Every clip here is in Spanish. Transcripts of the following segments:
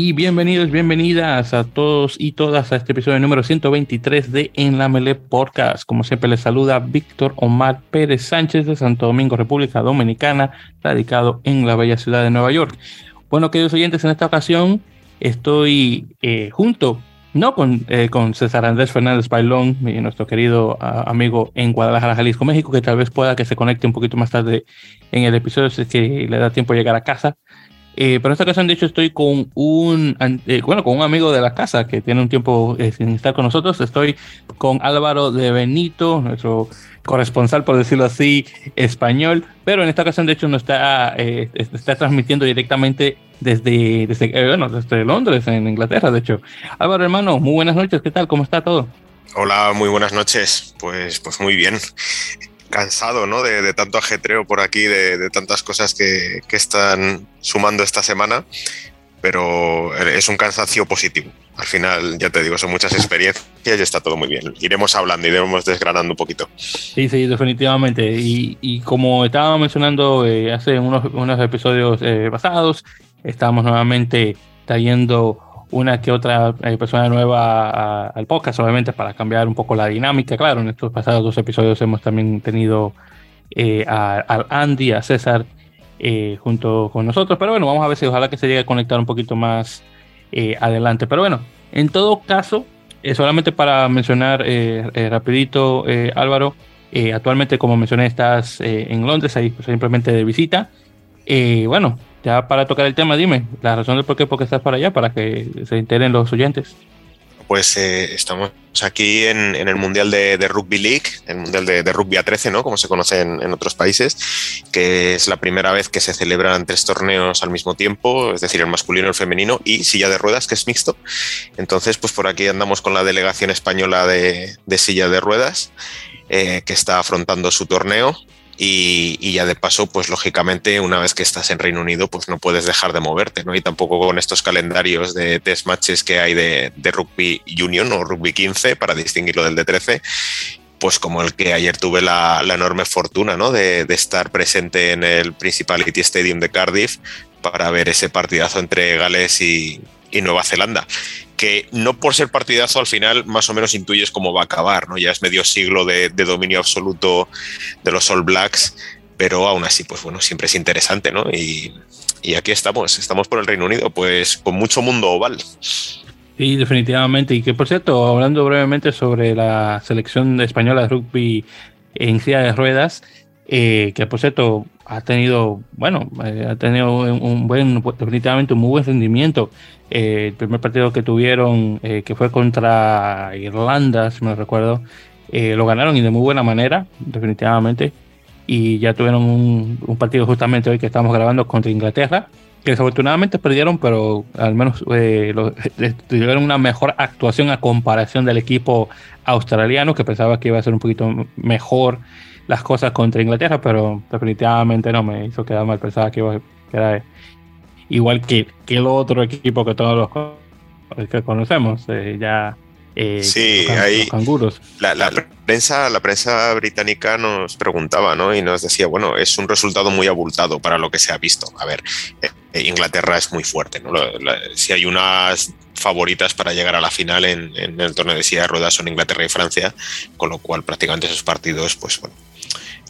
Y bienvenidos, bienvenidas a todos y todas a este episodio número 123 de En la Mele Podcast. Como siempre les saluda Víctor Omar Pérez Sánchez de Santo Domingo, República Dominicana, radicado en la bella ciudad de Nueva York. Bueno, queridos oyentes, en esta ocasión estoy eh, junto, no con, eh, con César Andrés Fernández Bailón, nuestro querido amigo en Guadalajara, Jalisco, México, que tal vez pueda que se conecte un poquito más tarde en el episodio, si es que le da tiempo de llegar a casa. Eh, pero en esta ocasión, de hecho, estoy con un, eh, bueno, con un amigo de la casa que tiene un tiempo eh, sin estar con nosotros. Estoy con Álvaro de Benito, nuestro corresponsal, por decirlo así, español. Pero en esta ocasión, de hecho, nos está, está transmitiendo directamente desde, desde, bueno, desde Londres, en Inglaterra, de hecho. Álvaro, hermano, muy buenas noches. ¿Qué tal? ¿Cómo está todo? Hola, muy buenas noches. Pues, pues muy bien cansado ¿no? de, tanto ajetreo por aquí, de, tantas cosas que, están sumando esta semana, pero es un cansancio positivo. Al final, ya te digo, son muchas experiencias y está todo muy bien. Iremos hablando, iremos desgranando un poquito. Sí, sí, definitivamente. Y, como estaba mencionando eh, hace unos, unos episodios eh, pasados, estamos nuevamente trayendo una que otra eh, persona nueva al podcast, obviamente para cambiar un poco la dinámica. Claro, en estos pasados dos episodios hemos también tenido eh, Andy, a César eh, junto con nosotros, pero bueno, vamos a ver si ojalá que se llegue a conectar un poquito más adelante. Pero bueno, en todo caso, solamente para mencionar rapidito, Álvaro, actualmente como mencioné estás en Londres, ahí pues, simplemente de visita. bueno, ya para tocar el tema, dime la razón del por qué, estás para allá, para que se enteren los oyentes. Pues eh, estamos aquí en, el Mundial de, Rugby League, el Mundial de, Rugby A13, ¿no? como se conoce en, otros países, que es la primera vez que se celebran tres torneos al mismo tiempo, es decir, el masculino, el femenino y silla de ruedas, que es mixto. Entonces, pues por aquí andamos con la delegación española de, silla de ruedas, eh, que está afrontando su torneo y, ya de paso, pues lógicamente, una vez que estás en Reino Unido, pues no puedes dejar de moverte, ¿no? Y tampoco con estos calendarios de test matches que hay de, rugby union o rugby 15 para distinguirlo del de 13, pues como el que ayer tuve la, enorme fortuna ¿no? de, de, estar presente en el Principality Stadium de Cardiff para ver ese partidazo entre Gales y, y Nueva Zelanda que no por ser partidazo al final más o menos intuyes cómo va a acabar, ¿no? Ya es medio siglo de, dominio absoluto de los All Blacks, pero aún así, pues bueno, siempre es interesante, ¿no? Y, aquí estamos, estamos por el Reino Unido, pues con mucho mundo oval. Sí, definitivamente. Y que por cierto, hablando brevemente sobre la selección española de rugby en silla de ruedas, eh, que por cierto ha tenido, bueno, eh, ha tenido un buen, definitivamente un muy buen rendimiento. Eh, el primer partido que tuvieron, eh, que fue contra Irlanda, si me recuerdo, lo ganaron y de muy buena manera, definitivamente. Y ya tuvieron un, partido justamente hoy que estamos grabando contra Inglaterra, que desafortunadamente perdieron, pero al menos tuvieron una mejor actuación a comparación del equipo australiano, que pensaba que iba a ser un poquito mejor las cosas contra Inglaterra, pero definitivamente no me hizo quedar mal. Pensaba que, iba, que era igual que, que, el otro equipo que todos los que conocemos, eh, ya. Eh, sí, ahí La, la, prensa, la prensa británica nos preguntaba, ¿no? Y nos decía, bueno, es un resultado muy abultado para lo que se ha visto. A ver, eh, Inglaterra es muy fuerte, ¿no? si hay unas favoritas para llegar a la final en, en el torneo de silla de ruedas son Inglaterra y Francia, con lo cual prácticamente esos partidos, pues bueno,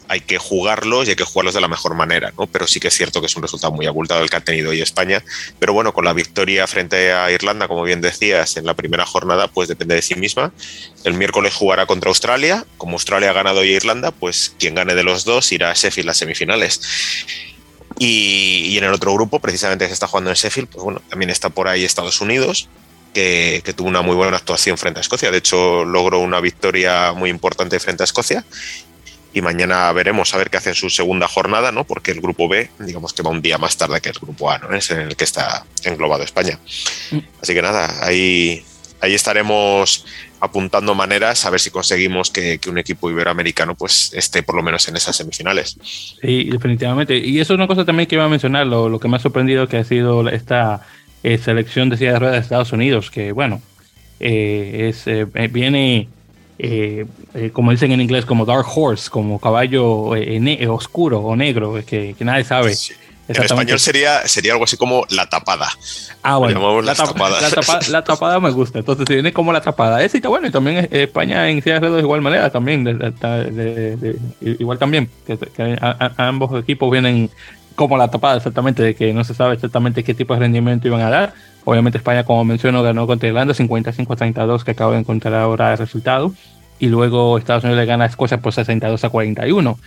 hay que jugarlos y hay que jugarlos de la mejor manera, ¿no? Pero sí que es cierto que es un resultado muy abultado el que ha tenido hoy España. Pero bueno, con la victoria frente a Irlanda, como bien decías, en la primera jornada, pues depende de sí misma. El miércoles jugará contra Australia. Como Australia ha ganado hoy Irlanda, pues quien gane de los dos irá a Sheffield las semifinales. Y, en el otro grupo, precisamente que se está jugando en Sheffield, pues bueno, también está por ahí Estados Unidos, que, que, tuvo una muy buena actuación frente a Escocia. De hecho, logró una victoria muy importante frente a Escocia y mañana veremos a ver qué hace en su segunda jornada, ¿no? Porque el grupo B, digamos que va un día más tarde que el grupo A, ¿no? Es en el que está englobado España. Mm. Así que nada, ahí, ahí estaremos apuntando maneras a ver si conseguimos que, un equipo iberoamericano pues esté por lo menos en esas semifinales. Sí, definitivamente. Y eso es una cosa también que iba a mencionar, lo, que me ha sorprendido que ha sido esta eh, selección de silla de ruedas de Estados Unidos, que bueno, eh, es, eh, viene como dicen en inglés, como Dark Horse, como caballo oscuro o negro, que, que nadie sabe. En español sería, sería algo así como la tapada. Ah, bueno. La, tapada. La, tapada me gusta. Entonces viene como la tapada. Está bueno. Y también España en Ciudad de igual manera también. igual también. Que, ambos equipos vienen como la tapada exactamente, de que no se sabe exactamente qué tipo de rendimiento iban a dar. Obviamente España, como menciono, ganó contra Irlanda 55-32, que acabo de encontrar ahora el resultado. Y luego Estados Unidos le gana a Escocia por 62 a 41.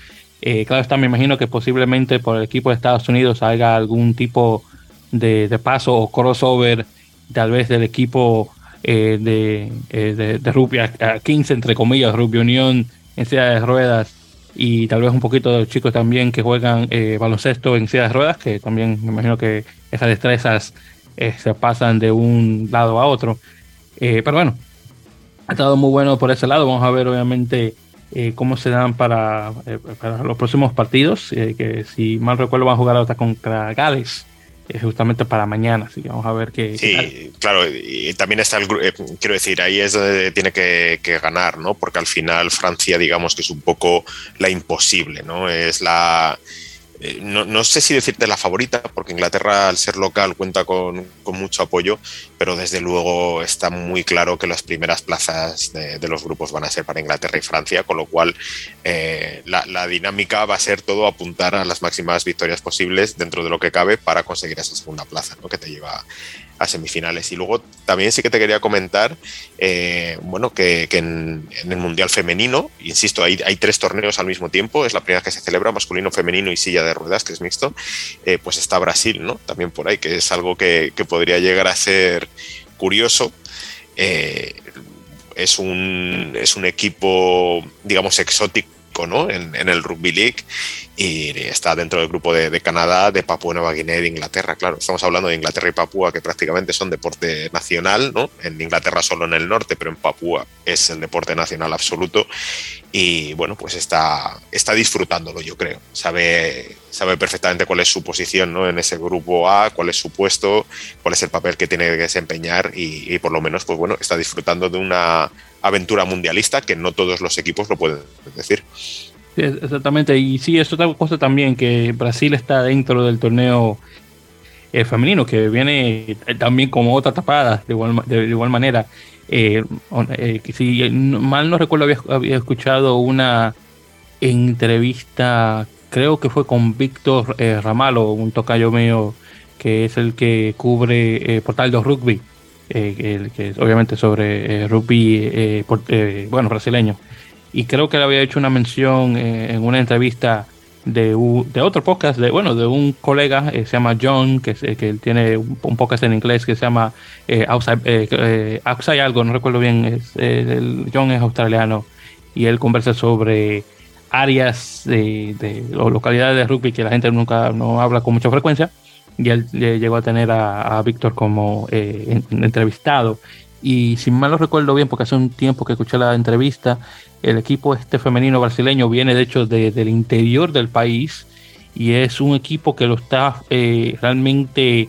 Eh, claro está, me imagino que posiblemente por el equipo de Estados Unidos haga algún tipo de, paso o crossover, tal vez del equipo eh, de, eh, de, rugby a, 15, entre comillas, rugby unión en silla de ruedas y tal vez un poquito de los chicos también que juegan baloncesto en silla de ruedas, que también me imagino que esas destrezas se pasan de un lado a otro. pero bueno, ha estado muy bueno por ese lado. Vamos a ver, obviamente, eh, cómo se dan para, eh, para los próximos partidos, eh, que si mal recuerdo van a jugar ahora contra Gales, justamente para mañana, así que vamos a ver qué... Sí, claro, y también está el quiero decir, ahí es donde tiene que, que, ganar, ¿no? Porque al final Francia, digamos que es un poco la imposible, ¿no? Es la eh, no, sé si decirte la favorita, porque Inglaterra al ser local cuenta con, mucho apoyo, pero desde luego está muy claro que las primeras plazas de, los grupos van a ser para Inglaterra y Francia, con lo cual eh, la, dinámica va a ser todo apuntar a las máximas victorias posibles dentro de lo que cabe para conseguir esa segunda plaza ¿no? que te lleva a semifinales. Y luego también sí que te quería comentar, eh, bueno, que, en, el Mundial Femenino, insisto, hay, tres torneos al mismo tiempo, es la primera que se celebra, masculino, femenino y silla de ruedas, que es mixto, eh, pues está Brasil, ¿no? También por ahí, que es algo que, podría llegar a ser curioso. Eh, es, un, es un equipo, digamos, exótico ¿no? en, en, el Rugby League y está dentro del grupo de, Canadá, de Papúa Nueva Guinea y de Inglaterra. Claro, estamos hablando de Inglaterra y Papúa, que prácticamente son deporte nacional, ¿no? En Inglaterra solo en el norte, pero en Papúa es el deporte nacional absoluto. Y bueno, pues está, está disfrutándolo, yo creo. Sabe, sabe perfectamente cuál es su posición ¿no? en ese grupo A, cuál es su puesto, cuál es el papel que tiene que desempeñar y, y por lo menos, pues bueno, está disfrutando de una aventura mundialista que no todos los equipos lo pueden decir exactamente. Y sí, es otra cosa también, que Brasil está dentro del torneo eh, femenino, que viene eh, también como otra tapada, de igual, de, igual manera. Eh, si mal no recuerdo, había, escuchado una entrevista, creo que fue con Víctor Ramalo, un tocayo mío, que es el que cubre Portal de Rugby, que, que obviamente sobre rugby, bueno, brasileño. Y creo que le había hecho una mención eh, en una entrevista de, de, otro podcast, de bueno, de un colega, eh, se llama John, que, que tiene un, podcast en inglés que se llama eh, outside, algo, no recuerdo bien, es, el, John es australiano y él conversa sobre áreas de, de localidades de rugby que la gente nunca no habla con mucha frecuencia y él llegó a tener a, Víctor como entrevistado. Y si mal lo recuerdo bien, porque hace un tiempo que escuché la entrevista, el equipo este femenino brasileño viene de hecho del interior del país y es un equipo que lo está eh, realmente,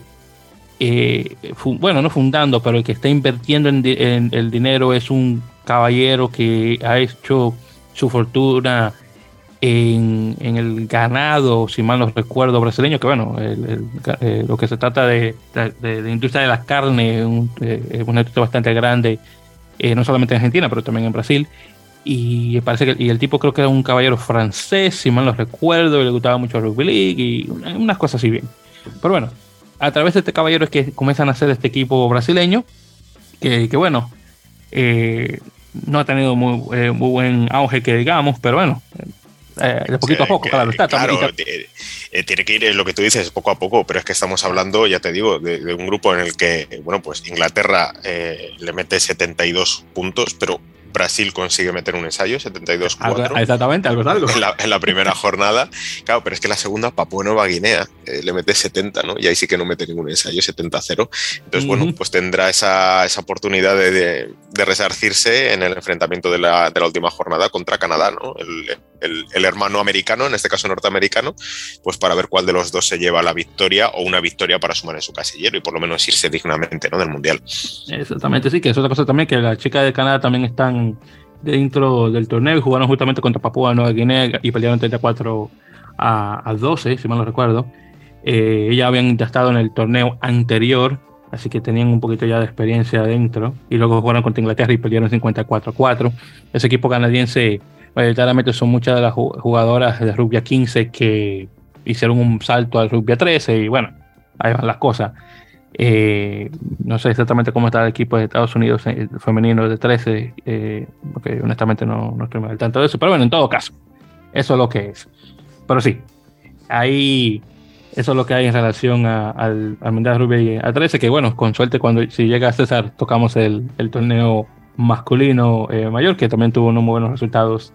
eh, bueno, no fundando, pero el que está invirtiendo en, el dinero es un caballero que ha hecho su fortuna en, el ganado, si mal no recuerdo, brasileño, que bueno, eh, lo que se trata de, de, industria de la carne es una industria bastante grande, no solamente en Argentina, pero también en Brasil y parece que y el tipo creo que era un caballero francés, si mal no recuerdo, y le gustaba mucho el rugby league y unas cosas así bien. Pero bueno, a través de este caballero es que comienzan a hacer este equipo brasileño, que, bueno, eh, no ha tenido muy, eh, muy, buen auge que digamos, pero bueno, eh, de poquito a poco, claro, está. Claro, tiene que ir lo que tú dices, poco a poco, pero es que estamos hablando, ya te digo, de, de un grupo en el que, bueno, pues Inglaterra le mete 72 puntos, pero Brasil consigue meter un ensayo, 72-4. Exactamente, algo algo. En la, primera jornada. Claro, pero es que la segunda, Papua Nueva Guinea, eh, le mete 70, ¿no? Y ahí sí que no mete ningún ensayo, 70-0. Entonces, bueno, pues tendrá esa, esa oportunidad de, de, resarcirse en el enfrentamiento de la, de la, última jornada contra Canadá, ¿no? El, el, hermano americano, en este caso norteamericano, pues para ver cuál de los dos se lleva la victoria o una victoria para sumar en su casillero y por lo menos irse dignamente, ¿no? Del Mundial. Exactamente, sí, que es otra cosa también, que las chicas de Canadá también están dentro del torneo y jugaron justamente contra Papúa Nueva Guinea y pelearon 34 a, a 12, si mal no recuerdo. Eh, ellos habían ya estado en el torneo anterior, así que tenían un poquito ya de experiencia adentro. Y luego jugaron contra Inglaterra y perdieron 54 a 4. Ese equipo canadiense, mayoritariamente son muchas de las jugadoras de rugby 15 que hicieron un salto al rugby 13 y bueno, ahí van las cosas. Eh, no sé exactamente cómo está el equipo de Estados Unidos eh, femenino de 13, eh, porque honestamente no, no estoy al tanto de eso, pero bueno, en todo caso, eso es lo que es. Pero sí, ahí eso es lo que hay en relación al, al Mundial Rugby a 13, que bueno, con suerte cuando si llega a César tocamos el, el torneo masculino mayor, que también tuvo unos muy buenos resultados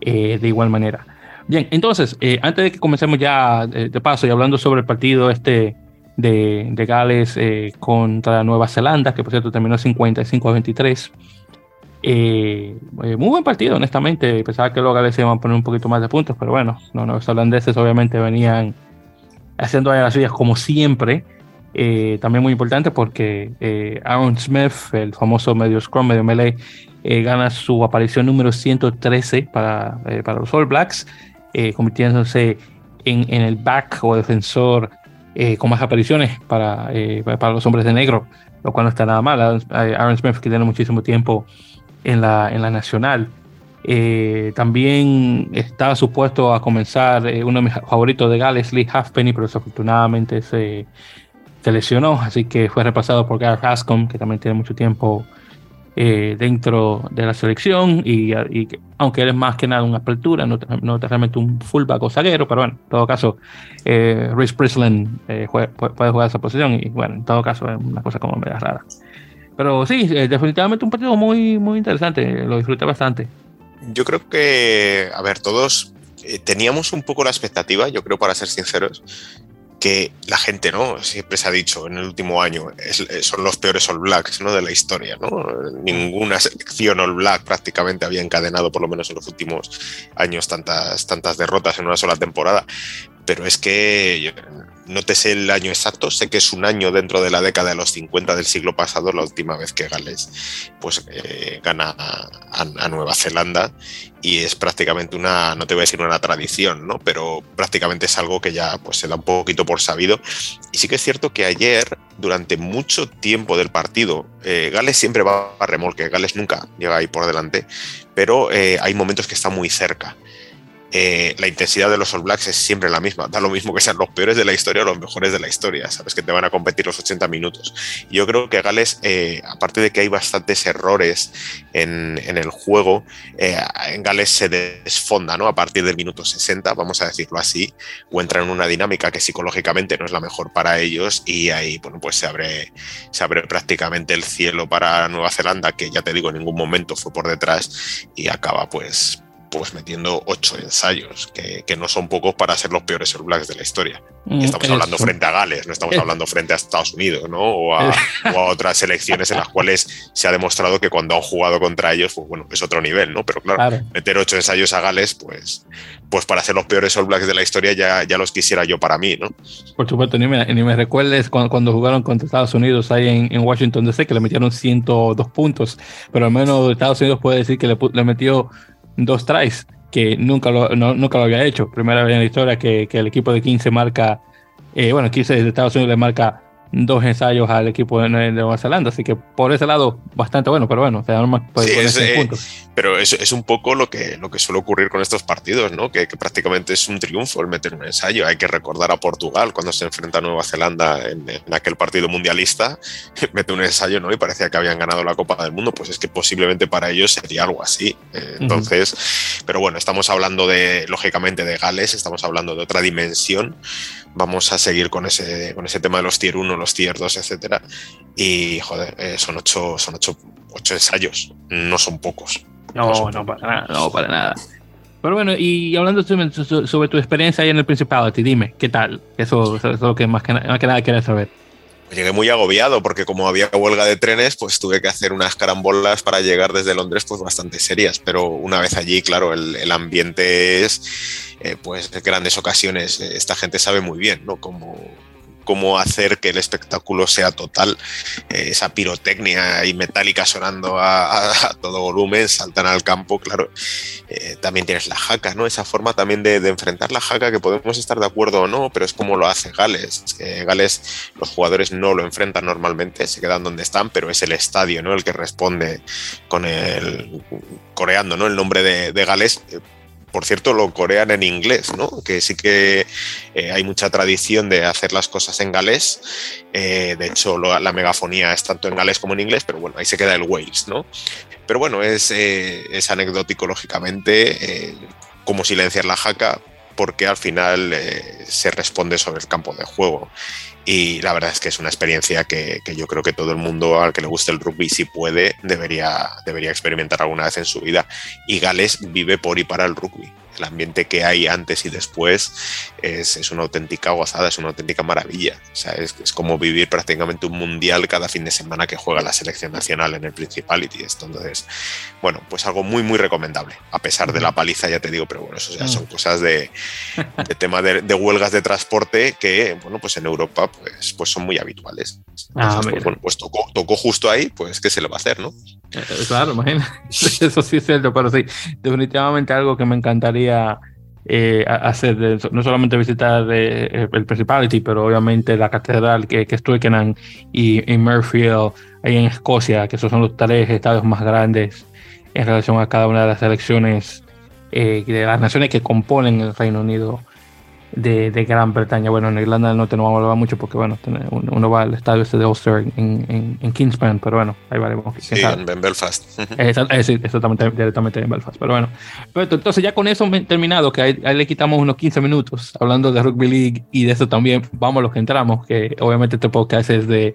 de igual manera. Bien, entonces, antes de que comencemos ya de paso y hablando sobre el partido este de, Gales eh, contra Nueva Zelanda, que por cierto terminó 55 a 23. Eh, eh, muy buen partido, honestamente. Pensaba que los Gales iban a poner un poquito más de puntos, pero bueno, no, los holandeses obviamente venían haciendo las suyas como siempre. también muy importante porque Aaron Smith, el famoso medio scrum, medio melee, gana su aparición número 113 para, para los All Blacks, convirtiéndose en, en, el back o defensor eh, con más apariciones para, eh, para los hombres de negro, lo cual no está nada mal. Aaron Smith, que tiene muchísimo tiempo en la, en la nacional. Eh, también estaba supuesto a comenzar uno de mis favoritos de Gales, Lee Halfpenny, pero desafortunadamente se, se lesionó, así que fue repasado por Gareth Hascom, que también tiene mucho tiempo eh, dentro de la selección y, aunque él es más que nada una apertura, no, no realmente un fullback o zaguero, pero bueno, en todo caso, eh, Rhys eh, puede, jugar esa posición y bueno, en todo caso es una cosa como media rara. Pero sí, eh, definitivamente un partido muy, muy interesante, lo disfruté bastante. Yo creo que, a ver, todos teníamos un poco la expectativa, yo creo, para ser sinceros, que la gente, ¿no? Siempre se ha dicho en el último año, son los peores All Blacks, ¿no? De la historia, ¿no? Ninguna selección All Black prácticamente había encadenado, por lo menos en los últimos años, tantas, tantas derrotas en una sola temporada. Pero es que no te sé el año exacto, sé que es un año dentro de la década de los 50 del siglo pasado, la última vez que Gales pues, eh, gana a, Nueva Zelanda y es prácticamente una, no te voy a decir una tradición, ¿no? pero prácticamente es algo que ya pues, se da un poquito por sabido. Y sí que es cierto que ayer, durante mucho tiempo del partido, eh, Gales siempre va a remolque, Gales nunca llega ahí por delante, pero eh, hay momentos que está muy cerca. Eh, la intensidad de los All Blacks es siempre la misma. Da lo mismo que sean los peores de la historia o los mejores de la historia. Sabes que te van a competir los 80 minutos. Yo creo que Gales, eh, aparte de que hay bastantes errores en, el juego, eh, en Gales se desfonda ¿no? a partir del minuto 60, vamos a decirlo así, o entra en una dinámica que psicológicamente no es la mejor para ellos y ahí bueno, pues se abre, se abre prácticamente el cielo para Nueva Zelanda, que ya te digo, en ningún momento fue por detrás y acaba pues pues metiendo ocho ensayos, que, no son pocos para ser los peores All Blacks de la historia. Y mm, estamos hablando frente a Gales, no estamos hablando frente a Estados Unidos, ¿no? O a, otras selecciones en las cuales se ha demostrado que cuando han jugado contra ellos, pues bueno, es otro nivel, ¿no? Pero claro, meter ocho ensayos a Gales, pues, pues para ser los peores All Blacks de la historia ya, ya los quisiera yo para mí, ¿no? Por supuesto, ni me, ni me recuerdes cuando, jugaron contra Estados Unidos ahí en, en, Washington DC, que le metieron 102 puntos, pero al menos Estados Unidos puede decir que le, le metió dos tries, que nunca lo, nunca lo había hecho. Primera vez en la historia que, que el equipo de 15 marca, eh, bueno, 15 de Estados Unidos le marca dos ensayos al equipo de, Nueva Zelanda, así que por ese lado bastante bueno, pero bueno, eh, Pero es, es, un poco lo que, lo que suele ocurrir con estos partidos, ¿no? Que, prácticamente es un triunfo el meter un ensayo. Hay que recordar a Portugal cuando se enfrenta a Nueva Zelanda en, aquel partido mundialista, mete un ensayo, ¿no? Y parecía que habían ganado la Copa del Mundo, pues es que posiblemente para ellos sería algo así. Eh, entonces, pero bueno, estamos hablando de, lógicamente, de Gales, estamos hablando de otra dimensión vamos a seguir con ese, con ese tema de los tier 1, los tier 2, etcétera. Y joder, eh, son ocho, son ocho, ocho, ensayos, no son pocos. No, no, para nada, no para nada. Pero bueno, y hablando sobre, tu experiencia ahí en el Principality, dime, ¿qué tal? Eso, es lo que más que, más que nada quieres saber. Llegué muy agobiado porque como había huelga de trenes, pues tuve que hacer unas carambolas para llegar desde Londres pues bastante serias. Pero una vez allí, claro, el, ambiente es, eh, pues, grandes ocasiones. Esta gente sabe muy bien, ¿no? Cómo, cómo hacer que el espectáculo sea total. Eh, esa pirotecnia y metálica sonando a, todo volumen, saltan al campo, claro. Eh, también tienes la jaca, ¿no? Esa forma también de, enfrentar la jaca, que podemos estar de acuerdo o no, pero es como lo hace Gales. Gales, los jugadores no lo enfrentan normalmente, se quedan donde están, pero es el estadio, ¿no? El que responde con el coreando, ¿no? El nombre de, de Gales por cierto, lo corean en inglés, ¿no? Que sí que eh, hay mucha tradición de hacer las cosas en galés. Eh, de hecho, la megafonía es tanto en galés como en inglés, pero bueno, ahí se queda el Wales, ¿no? Pero bueno, es, eh, es anecdótico, lógicamente, cómo silenciar la jaca, porque al final se responde sobre el campo de juego. Y la verdad es que es una experiencia que, yo creo que todo el mundo al que le guste el rugby, si puede, debería, debería experimentar alguna vez en su vida. Y Gales vive por y para el rugby el ambiente que hay antes y después es, una auténtica gozada, es una auténtica maravilla. O sea, es, como vivir prácticamente un mundial cada fin de semana que juega la selección nacional en el Principality. Entonces, bueno, pues algo muy, muy recomendable, a pesar de la paliza, ya te digo, pero bueno, eso ya son cosas de, tema de, huelgas de transporte que, bueno, pues en Europa pues, pues son muy habituales. Ah, pues, bueno, pues tocó, tocó justo ahí, pues qué se le va a hacer, ¿no? Eh, claro, imagínate. Eso sí es cierto, pero sí, definitivamente algo que me encantaría eh, hacer, no solamente visitar eh, el Principality, pero obviamente la catedral que, que es Twickenham y, y Murfield, ahí en Escocia, que esos son los tres estados más grandes en relación a cada una de las elecciones de las naciones que componen el Reino Unido de, de, Gran Bretaña. Bueno, en Irlanda del Norte no vamos a hablar mucho porque, bueno, uno va al estadio este de Ulster en, en, en Kingspan, pero bueno, ahí veremos. Sí, en, Belfast. exactamente, directamente en Belfast. Pero bueno, pero entonces ya con eso terminado, que ahí, le quitamos unos 15 minutos hablando de Rugby League y de eso también vamos a los que entramos, que obviamente este podcast es de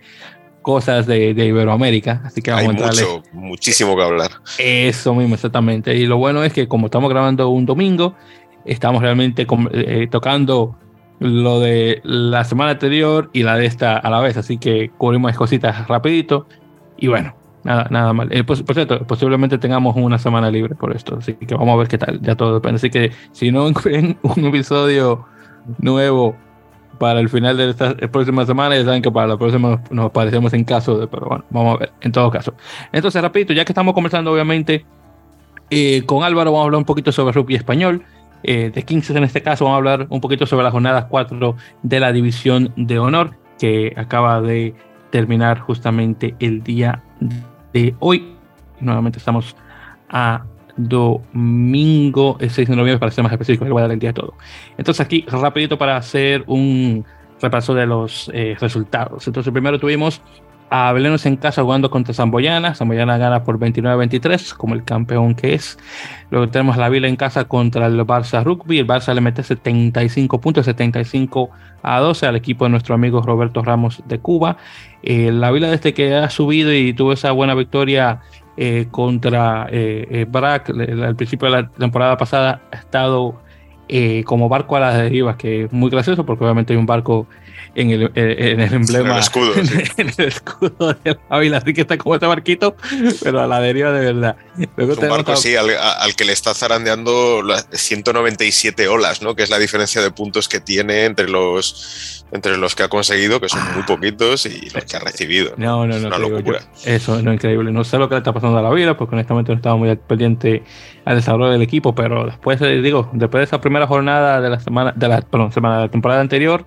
cosas de, de, Iberoamérica, así que vamos Hay a mucho, muchísimo que hablar. Eso mismo, exactamente. Y lo bueno es que como estamos grabando un domingo, estamos realmente eh, tocando lo de la semana anterior y la de esta a la vez, así que cubrimos cositas rapidito y bueno, nada, nada mal. Eh, por, cierto, posiblemente tengamos una semana libre por esto, así que vamos a ver qué tal, ya todo depende. Así que si no incluyen un episodio nuevo para el final de esta próxima semana, ya saben que para la próxima nos aparecemos en caso de, pero bueno, vamos a ver, en todo caso. Entonces, rapidito, ya que estamos conversando obviamente eh, con Álvaro, vamos a hablar un poquito sobre rugby español. Eh, de Kings en este caso, vamos a hablar un poquito sobre las jornadas 4 de la División de Honor, que acaba de terminar justamente el día de hoy. Nuevamente estamos a domingo el 6 de noviembre para ser más específico, le voy a dar el día todo. Entonces aquí rapidito para hacer un repaso de los eh, resultados. Entonces primero tuvimos a en casa jugando contra Zamboyana. Zamboyana gana por 29-23, como el campeón que es. Luego tenemos la Vila en casa contra el Barça Rugby. El Barça le mete 75 puntos, 75 a 12 al equipo de nuestro amigo Roberto Ramos de Cuba. Eh, la Vila desde que ha subido y tuvo esa buena victoria eh, contra eh, BRAC al principio de la temporada pasada, ha estado como barco a las derivas, que es muy gracioso porque obviamente hay un barco en el, eh, en el emblema. En el escudo. En, el escudo de la Así que está como este barquito, pero a la deriva de verdad. es un barco, sí, al, al, que le está zarandeando 197 olas, ¿no? Que es la diferencia de puntos que tiene entre los, entre los que ha conseguido, que son muy ah. poquitos, y los que ha recibido. No, no, no. no una locura. eso no es increíble. No sé lo que le está pasando a la vida, porque honestamente no estaba muy pendiente al desarrollo del equipo, pero después, eh, digo, después de esa primera jornada de la semana, de la, perdón, semana de la temporada anterior,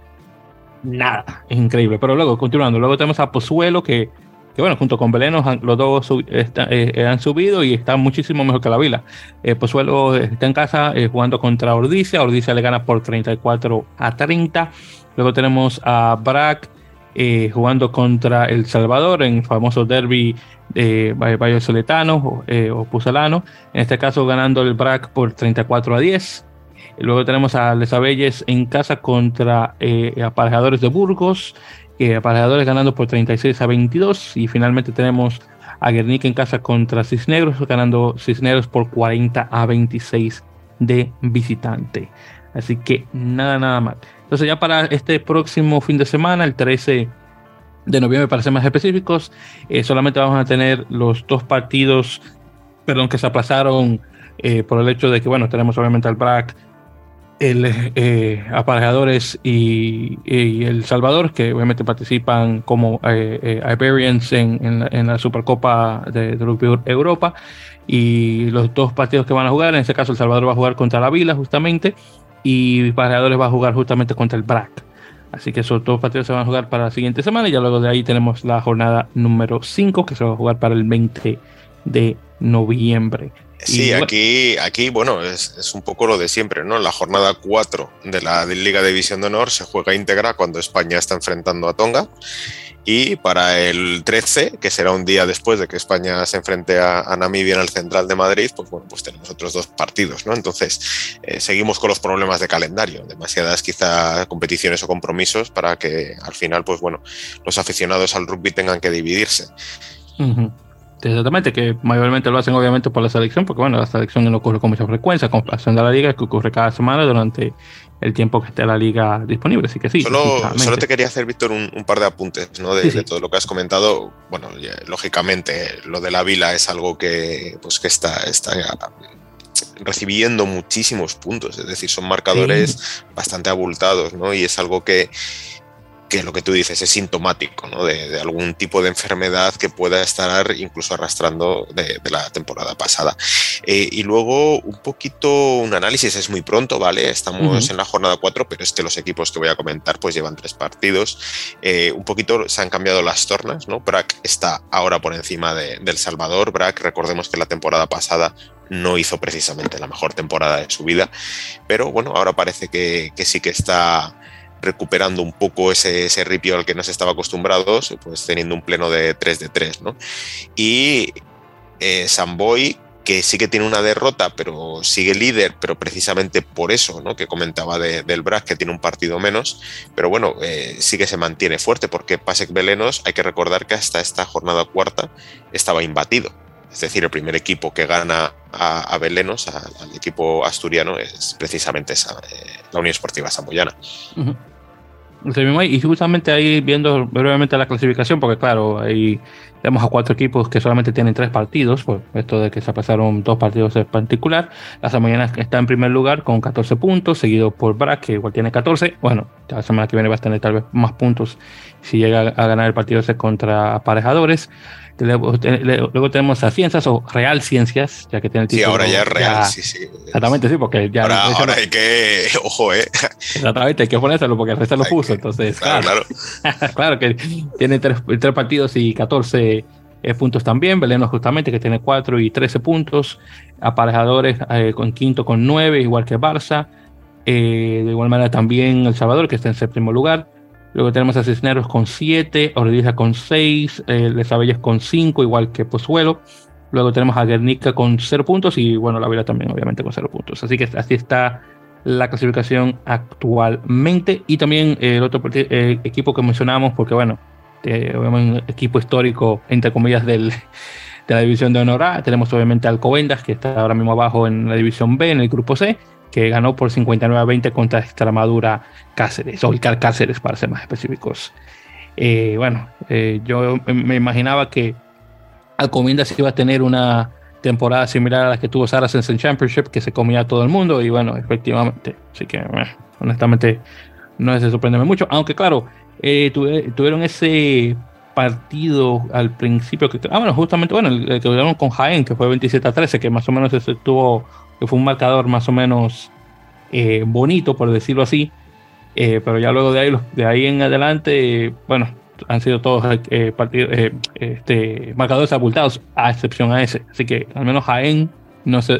nada, es increíble. Pero luego, continuando, luego tenemos a Pozuelo, que, que bueno, junto con Belenos, los dos eh, han subido y están muchísimo mejor que la Vila. Eh, Pozuelo está en casa eh, jugando contra Ordicia, Ordicia le gana por 34 a 30. Luego tenemos a Brack jugando contra El Salvador en el famoso derby de Valle Soletano o Pucelano. En este caso ganando el Brack por 34 a 10. Luego tenemos a Les Abelles en casa contra eh, Aparejadores de Burgos, eh, Aparejadores ganando por 36 a 22. Y finalmente tenemos a Guernica en casa contra Cisneros, ganando Cisneros por 40 a 26 de visitante. Así que nada, nada mal. Entonces ya para este próximo fin de semana, el 13 de noviembre para ser más específicos, eh, solamente vamos a tener los dos partidos, perdón, que se aplazaron eh, por el hecho de que, bueno, tenemos obviamente al BRAC el eh, Aparejadores y, El Salvador, que obviamente participan como eh, eh Iberians en, la, Supercopa de, de, Europa. Y los dos partidos que van a jugar, en este caso El Salvador va a jugar contra la Vila justamente y Aparejadores va a jugar justamente contra el BRAC. Así que esos dos partidos se van a jugar para la siguiente semana y ya luego de ahí tenemos la jornada número 5 que se va a jugar para el 20 de noviembre. Sí, aquí, aquí, bueno, es, un poco lo de siempre, ¿no? La jornada 4 de la Liga de División de Honor se juega íntegra cuando España está enfrentando a Tonga. Y para el 13, que será un día después de que España se enfrente a, Namibia en el Central de Madrid, pues bueno, pues tenemos otros dos partidos, ¿no? Entonces, eh, seguimos con los problemas de calendario, demasiadas quizá competiciones o compromisos para que al final, pues bueno, los aficionados al rugby tengan que dividirse. Exactamente, que mayormente lo hacen obviamente por la selección, porque bueno, la selección no ocurre con mucha frecuencia, con comparación de la liga, que ocurre cada semana durante el tiempo que esté la liga disponible, así que sí. Solo, te quería hacer, Víctor, un, par de apuntes ¿no? de, todo lo que has comentado. Bueno, lógicamente lo de la vila es algo que, pues, que está, está recibiendo muchísimos puntos, es decir, son marcadores bastante abultados, ¿no? Y es algo que que lo que tú dices es sintomático ¿no? de, algún tipo de enfermedad que pueda estar incluso arrastrando de, la temporada pasada. Eh, y luego un poquito un análisis, es muy pronto, ¿vale? Estamos en la jornada 4, pero es que los equipos que voy a comentar pues llevan tres partidos. Eh, un poquito se han cambiado las tornas, ¿no? Brack está ahora por encima de, del Salvador. Brack, recordemos que la temporada pasada no hizo precisamente la mejor temporada de su vida, pero bueno, ahora parece que, que sí que está recuperando un poco ese, ese, ripio al que nos estaba acostumbrados, pues teniendo un pleno de 3 de 3, ¿no? Y eh, Samboy, que sí que tiene una derrota, pero sigue líder, pero precisamente por eso, ¿no? Que comentaba del Brac, que tiene un partido menos, pero bueno, eh, sí que se mantiene fuerte, porque Pasek Belenos, hay que recordar que hasta esta jornada cuarta estaba imbatido. Es decir, el primer equipo que gana a, Belenos, al equipo asturiano, es precisamente esa, eh, la Unión Esportiva Samboyana. Y justamente ahí viendo brevemente la clasificación, porque claro, ahí tenemos a cuatro equipos que solamente tienen tres partidos, por esto de que se pasaron dos partidos en particular. La Samoyana está en primer lugar con 14 puntos, seguido por Brack, que igual tiene 14. Bueno, la semana que viene va a tener tal vez más puntos si llega a ganar el partido ese contra aparejadores. Luego tenemos a Ciencias o Real Ciencias, ya que tiene el título. Sí, ahora ya es Real, sí, sí. Exactamente, sí, porque ya. Ahora, ahora hay que. Ojo, ¿eh? Exactamente, hay que ponérselo porque el resto lo puso. Entonces, claro. Claro, claro. que tiene tres, tres, partidos y 14 eh, puntos también. Beleno, justamente, que tiene 4 y 13 puntos. Aparejadores eh, con quinto con 9, igual que Barça. Eh, de igual manera también El Salvador, que está en séptimo lugar. Luego tenemos a Cisneros con 7, Ordiza con 6, eh, Les Abellas con 5, igual que Pozuelo. Luego tenemos a Guernica con 0 puntos y bueno, la Vila también obviamente con 0 puntos. Así que así está la clasificación actualmente. Y también eh, el otro eh, equipo que mencionamos, porque bueno, obviamente un equipo histórico, entre comillas, del, de la división de honor A. Tenemos obviamente al Covendas, que está ahora mismo abajo en la división B, en el grupo C que ganó por 59 a 20 contra Extremadura Cáceres, o Icar Cáceres para ser más específicos. Eh, bueno, eh, yo me imaginaba que Alcomiendas iba a tener una temporada similar a la que tuvo Saracens en Championship, que se comía a todo el mundo, y bueno, efectivamente, así que eh, honestamente no es de sorprenderme mucho, aunque claro, tuvieron ese partido al principio que ah bueno justamente bueno el, que tuvieron con Jaén que fue 27 a 13 que más o menos estuvo que fue un marcador más o menos eh, bonito, por decirlo así. Eh, pero ya luego de ahí, de ahí en adelante, bueno, han sido todos eh, partidos, este, marcadores abultados, a excepción a ese. Así que al menos Jaén no se,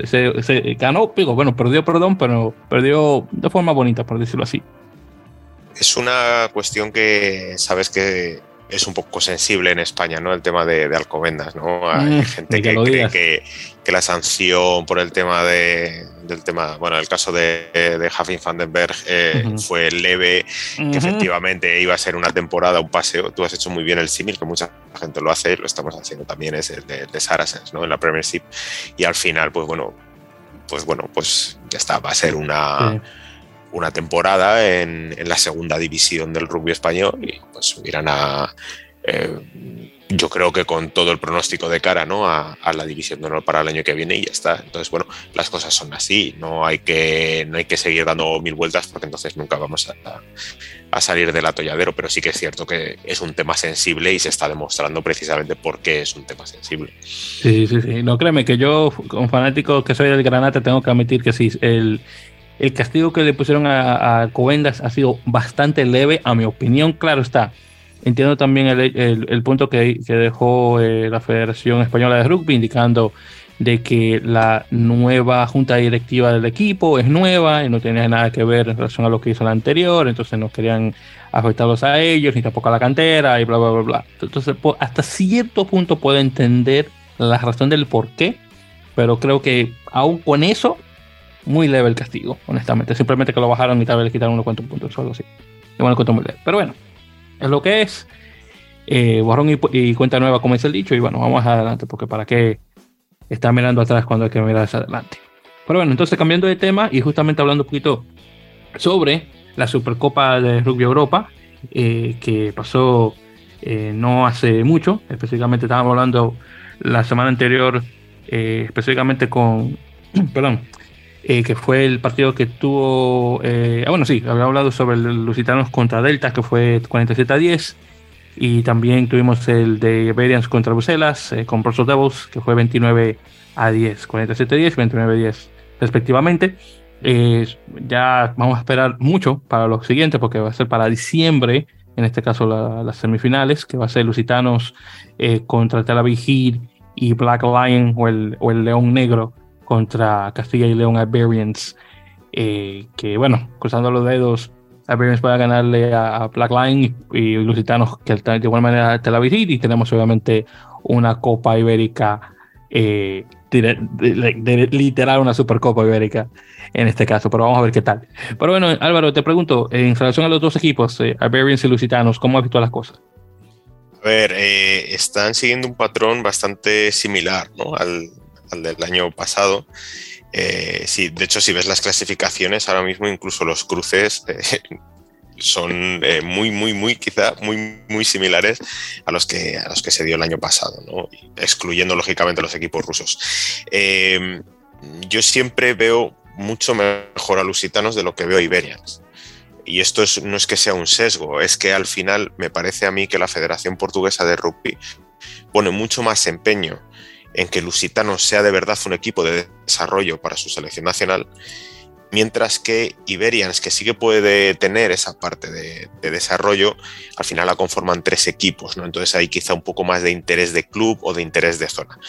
ganó, pico, bueno, perdió, perdón, pero perdió de forma bonita, por decirlo así. Es una cuestión que sabes que es un poco sensible en España, ¿no? El tema de, Alcobendas, ¿no? Hay mm, gente que, cree que, la sanción por el tema de, del tema, bueno, el caso de, de Huffing Vandenberg eh, fue leve, que efectivamente iba a ser una temporada, un paseo. Tú has hecho muy bien el símil, que mucha gente lo hace, lo estamos haciendo también, es el de, de Saracens, ¿no? En la Premiership. Y al final, pues bueno, pues bueno, pues ya está, va a ser una una temporada en, la segunda división del rugby español y pues subirán a... Eh, yo creo que con todo el pronóstico de cara ¿no? a, la división de honor para el año que viene y ya está. Entonces, bueno, las cosas son así, no hay que, no hay que seguir dando mil vueltas porque entonces nunca vamos a, a, salir del atolladero, pero sí que es cierto que es un tema sensible y se está demostrando precisamente por qué es un tema sensible. Sí, sí, sí. No créeme que yo, como fanático que soy del Granate, tengo que admitir que sí, el, el castigo que le pusieron a, a Covendas ha sido bastante leve, a mi opinión, claro está Entiendo también el, punto que, dejó eh, la Federación Española de Rugby indicando de que la nueva junta directiva del equipo es nueva y no tenía nada que ver en relación a lo que hizo la anterior, entonces no querían afectarlos a ellos ni tampoco a la cantera y bla, bla, bla, bla. Entonces, hasta cierto punto puedo entender la razón del por qué, pero creo que aún con eso, muy leve el castigo, honestamente. Simplemente que lo bajaron y tal vez le quitaron unos cuantos puntos o algo así. Pero bueno, es lo que es. Eh, borrón y, cuenta nueva, como es el dicho, y bueno, vamos adelante, porque para qué estar mirando atrás cuando hay que mirar hacia adelante. Pero bueno, entonces cambiando de tema y justamente hablando un poquito sobre la Supercopa de Rugby Europa, eh, que pasó eh, no hace mucho, específicamente estábamos hablando la semana anterior, específicamente con, perdón, eh, que fue el partido que tuvo. Eh, ah, bueno, sí, había hablado sobre el Lusitanos contra Delta, que fue 47 a 10. Y también tuvimos el de Iberians contra Bruselas, eh, con Brussels Devils, que fue 29 a 10, 47 a 10, 29 a 10, respectivamente. ya vamos a esperar mucho para lo siguiente, porque va a ser para diciembre, en este caso las semifinales, que va a ser Lusitanos contra Tel Aviv y Black Lion o el, o el León Negro contra Castilla y León Iberians. Eh, que bueno, cruzando los dedos, Iberians pueda ganarle a, Black Line y, Lusitanos que de igual manera Tel Aviv y tenemos obviamente una Copa Ibérica, eh, literal una Supercopa Ibérica en este caso, pero vamos a ver qué tal. Pero bueno, Álvaro, te pregunto, en relación a los dos equipos, eh, y Lusitanos, ¿cómo has visto las cosas? A ver, están siguiendo un patrón bastante similar ¿no? al, al del año pasado. Eh, sí, de hecho, si ves las clasificaciones, ahora mismo incluso los cruces eh, son eh, muy, muy, muy, quizá muy, muy similares a los que, a los que se dio el año pasado, excluyendo lógicamente los equipos rusos. yo siempre veo mucho mejor a Lusitanos de lo que veo a Iberians. Y esto no es que sea un sesgo, es que al final me parece a mí que la Federación Portuguesa de Rugby pone mucho más empeño en que Lusitano sea de verdad un equipo de desarrollo para su selección nacional, mientras que Iberians, que sí que puede tener esa parte de, desarrollo, al final la conforman tres equipos, ¿no? Entonces hay quizá un poco más de interés de club o de interés de zona.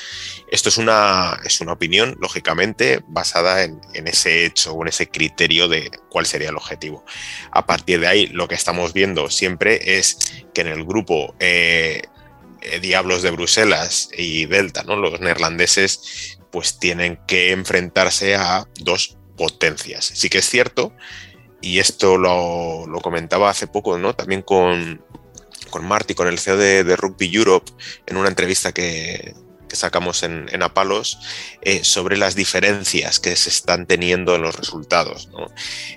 Esto es una, es una opinión, lógicamente, basada en, ese hecho o en ese criterio de cuál sería el objetivo. A partir de ahí, lo que estamos viendo siempre es que en el grupo eh, eh, Diablos de Bruselas y Delta, ¿no? Los neerlandeses pues tienen que enfrentarse a dos potencias. Sí que es cierto, y esto lo, comentaba hace poco, ¿no? También con, con Marty, con el CEO de Rugby Europe, en una entrevista que, que sacamos en, Apalos eh, sobre las diferencias que se están teniendo en los resultados.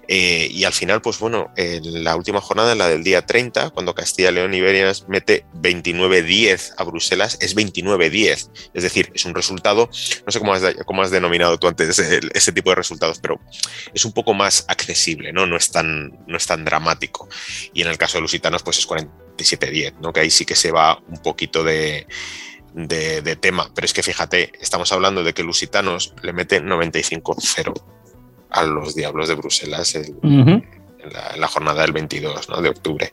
Eh, y al final, pues bueno, en la última jornada, la del día 30, cuando Castilla, León y Iberias mete 29-10 a Bruselas, es 29-10. Es decir, es un resultado, no sé cómo has, cómo has denominado tú antes ese, tipo de resultados, pero es un poco más accesible, ¿no? No es tan, no es tan dramático. Y en el caso de Lusitanos, pues es 47-10, ¿no? Que ahí sí que se va un poquito de de, tema, pero es que fíjate, estamos hablando de que Lusitanos le meten 95-0 a los Diablos de Bruselas en, la, jornada del 22 de octubre.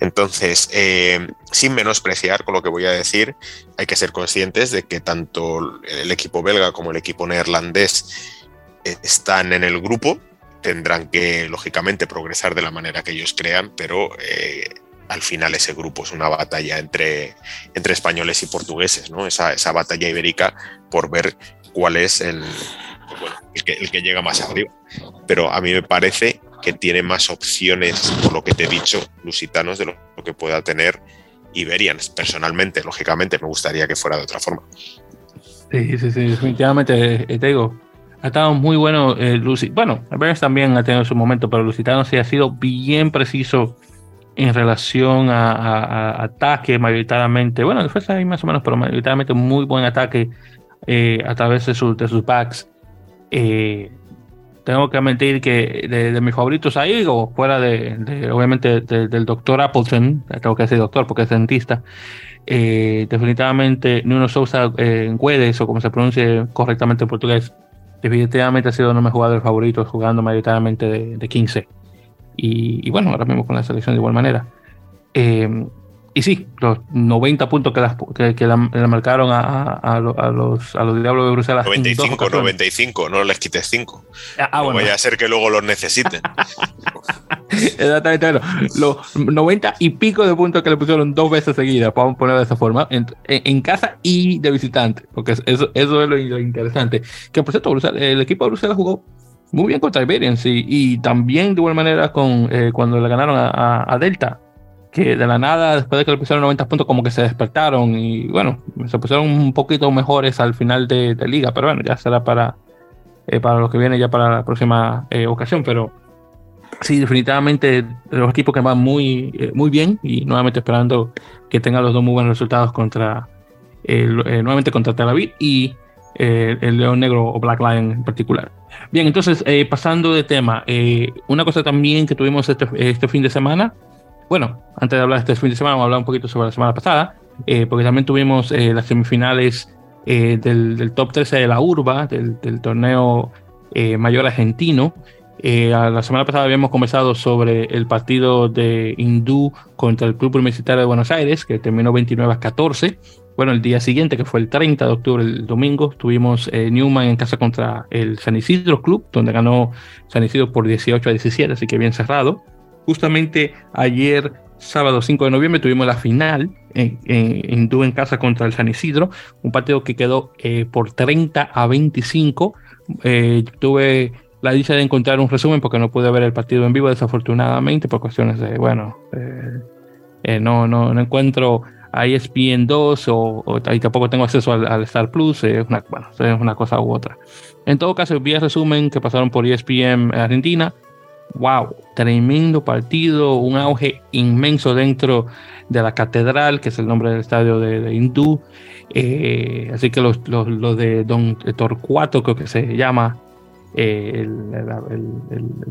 Entonces, eh, sin menospreciar con lo que voy a decir, hay que ser conscientes de que tanto el equipo belga como el equipo neerlandés están en el grupo, tendrán que, lógicamente, progresar de la manera que ellos crean, pero eh, al final ese grupo es una batalla entre, entre españoles y portugueses, ¿no? Esa, esa batalla ibérica por ver cuál es el, que, el que llega más arriba. Pero a mí me parece que tiene más opciones, por lo que te he dicho, lusitanos, de lo que pueda tener Iberians. Personalmente, lógicamente, me gustaría que fuera de otra forma. Sí, sí, sí, definitivamente, eh, te digo, ha estado muy bueno eh, Bueno, Iberians también ha tenido su momento, pero Lusitanos sí ha sido bien preciso en relación a, ataque mayoritariamente, bueno, defensa ahí más o menos, pero mayoritariamente muy buen ataque eh, a través de, de sus backs. Eh, tengo que mentir que de, mis favoritos ahí, o fuera de, obviamente del doctor Appleton, tengo que decir doctor porque es dentista, eh, definitivamente Nuno Sousa en Guedes, o como se pronuncie correctamente en portugués, definitivamente ha sido uno de mis jugadores favoritos, jugando mayoritariamente de, 15. Y, y, bueno, ahora mismo con la selección de igual manera. Eh, y sí, los 90 puntos que, que, le marcaron a, los, a los Diablos de Bruselas. 95, 95, no les quites 5. Ah, ah, no bueno. vaya a ser que luego los necesiten. Exactamente, bueno, los 90 y pico de puntos que le pusieron dos veces seguidas, podemos ponerlo de esa forma, en, casa y de visitante, porque eso, eso es lo, interesante. Que por cierto, el equipo de Bruselas jugó muy bien contra Iberians y, y también de igual manera con, eh, cuando le ganaron a Delta que de la nada, después de que le pusieron 90 puntos, como que se despertaron y bueno, se pusieron un poquito mejores al final de, liga, pero bueno, ya será para, eh, para lo que viene ya para la próxima eh, ocasión, pero sí, definitivamente los equipos que van muy, eh, muy bien y nuevamente esperando que tengan los dos muy buenos resultados contra, nuevamente contra Tel Aviv y el León Negro o Black Lion en particular. Bien, entonces, pasando de tema, una cosa también que tuvimos este, este fin de semana, bueno, antes de hablar de este fin de semana, vamos a hablar un poquito sobre la semana pasada, eh, porque también tuvimos eh, las semifinales eh, del, top 13 de la urba, del, torneo mayor argentino. La semana pasada habíamos conversado sobre el partido de Hindú contra el Club Universitario de Buenos Aires, que terminó 29 a 14. Bueno, el día siguiente, que fue el 30 de octubre, el domingo, tuvimos Newman en casa contra el San Isidro Club, donde ganó San Isidro por 18 a 17, así que bien cerrado. Justamente ayer, sábado 5 de noviembre, tuvimos la final en, en, en casa contra el San Isidro, un partido que quedó eh, por 30 a 25. Eh, tuve la dicha de encontrar un resumen porque no pude ver el partido en vivo, desafortunadamente, por cuestiones de, bueno, eh, no, no, no encuentro a ESPN 2 o, o tampoco tengo acceso al, Star Plus, es una, bueno, es una cosa u otra. En todo caso, vi el resumen que pasaron por ESPN Argentina wow, tremendo partido, un auge inmenso dentro de la catedral, que es el nombre del estadio de, Hindú. Eh, así que los, los, de Don Torcuato, creo que se llama, eh,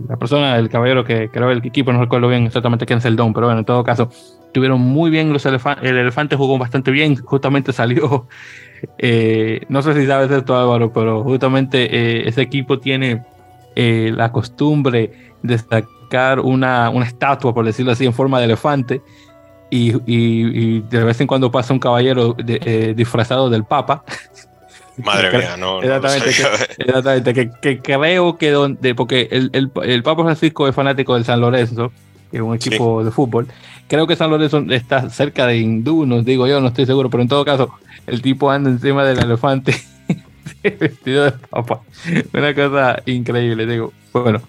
la persona, el caballero que creó el equipo, no recuerdo bien exactamente quién es el Don, pero bueno, en todo caso, tuvieron muy bien los elefantes, el elefante jugó bastante bien, justamente salió, eh, no sé si sabes esto Álvaro, pero justamente ese equipo tiene la costumbre de sacar una, una estatua, por decirlo así, en forma de elefante. Y, de vez en cuando pasa un caballero eh, disfrazado del Papa. Madre mía, no. Exactamente, que, exactamente que, creo que donde, porque el, el, el, Papa Francisco es fanático del San Lorenzo, que es un equipo de fútbol. Creo que San Lorenzo está cerca de Hindú, no digo yo, no estoy seguro, pero en todo caso, el tipo anda encima del elefante vestido de papa. Una cosa increíble, digo. Bueno,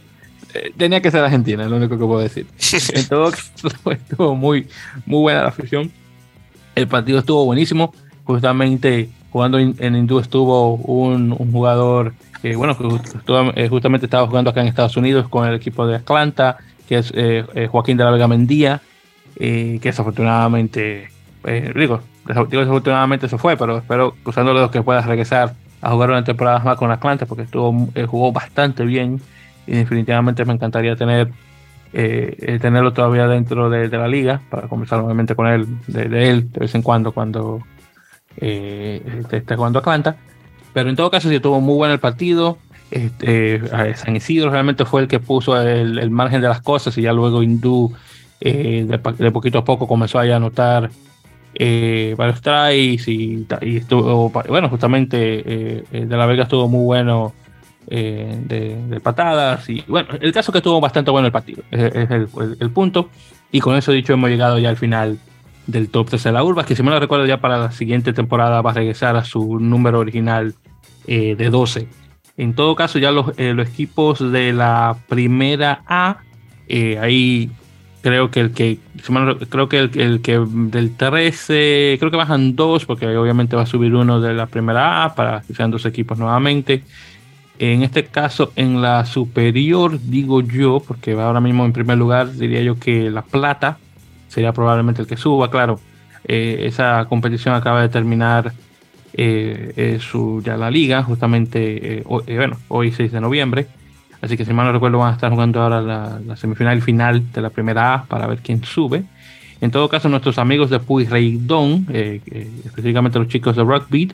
eh, tenía que ser Argentina, es lo único que puedo decir. En todo caso, estuvo muy, muy buena la afición. El partido estuvo buenísimo. Justamente jugando en Hindú estuvo un, jugador que, bueno, eh, justamente estaba jugando acá en Estados Unidos con el equipo de Atlanta, que es eh, Joaquín de la Vega Mendía, que desafortunadamente, digo, desafortunadamente se fue, pero espero, usando los que pueda regresar a jugar una temporada más con Atlanta, porque estuvo, jugó bastante bien y definitivamente me encantaría tener eh, eh, tenerlo todavía dentro de, la liga para conversar nuevamente con él de, él de vez en cuando cuando eh, esté jugando Atlanta pero en todo caso sí estuvo muy bueno el partido este, San Isidro realmente fue el que puso el, margen de las cosas y ya luego Hindú de, poquito a poco comenzó a anotar varios tries y, y, estuvo bueno justamente de la Vega estuvo muy bueno eh, de, patadas. Y bueno, el caso que estuvo bastante bueno el partido, es, el, punto. Y con eso dicho, hemos llegado ya al final del top 3 de la Urba, que si me lo recuerdo ya para la siguiente temporada va a regresar a su número original eh, de 12. En todo caso, ya los, eh, los equipos de la primera A, ahí creo que el que creo que el, que del 13 creo que bajan dos porque obviamente va a subir uno de la primera A para que sean dos equipos nuevamente en este caso, en la superior, digo yo, porque ahora mismo en primer lugar diría yo que La Plata, sería probablemente el que suba, claro. esa competición acaba de terminar su, ya la liga, justamente, bueno, hoy 6 de noviembre. Así que si mal no recuerdo van a estar jugando ahora la, semifinal final de la primera A para ver quién sube. En todo caso, nuestros amigos de Pueyrredón, eh, específicamente los chicos de Rugby,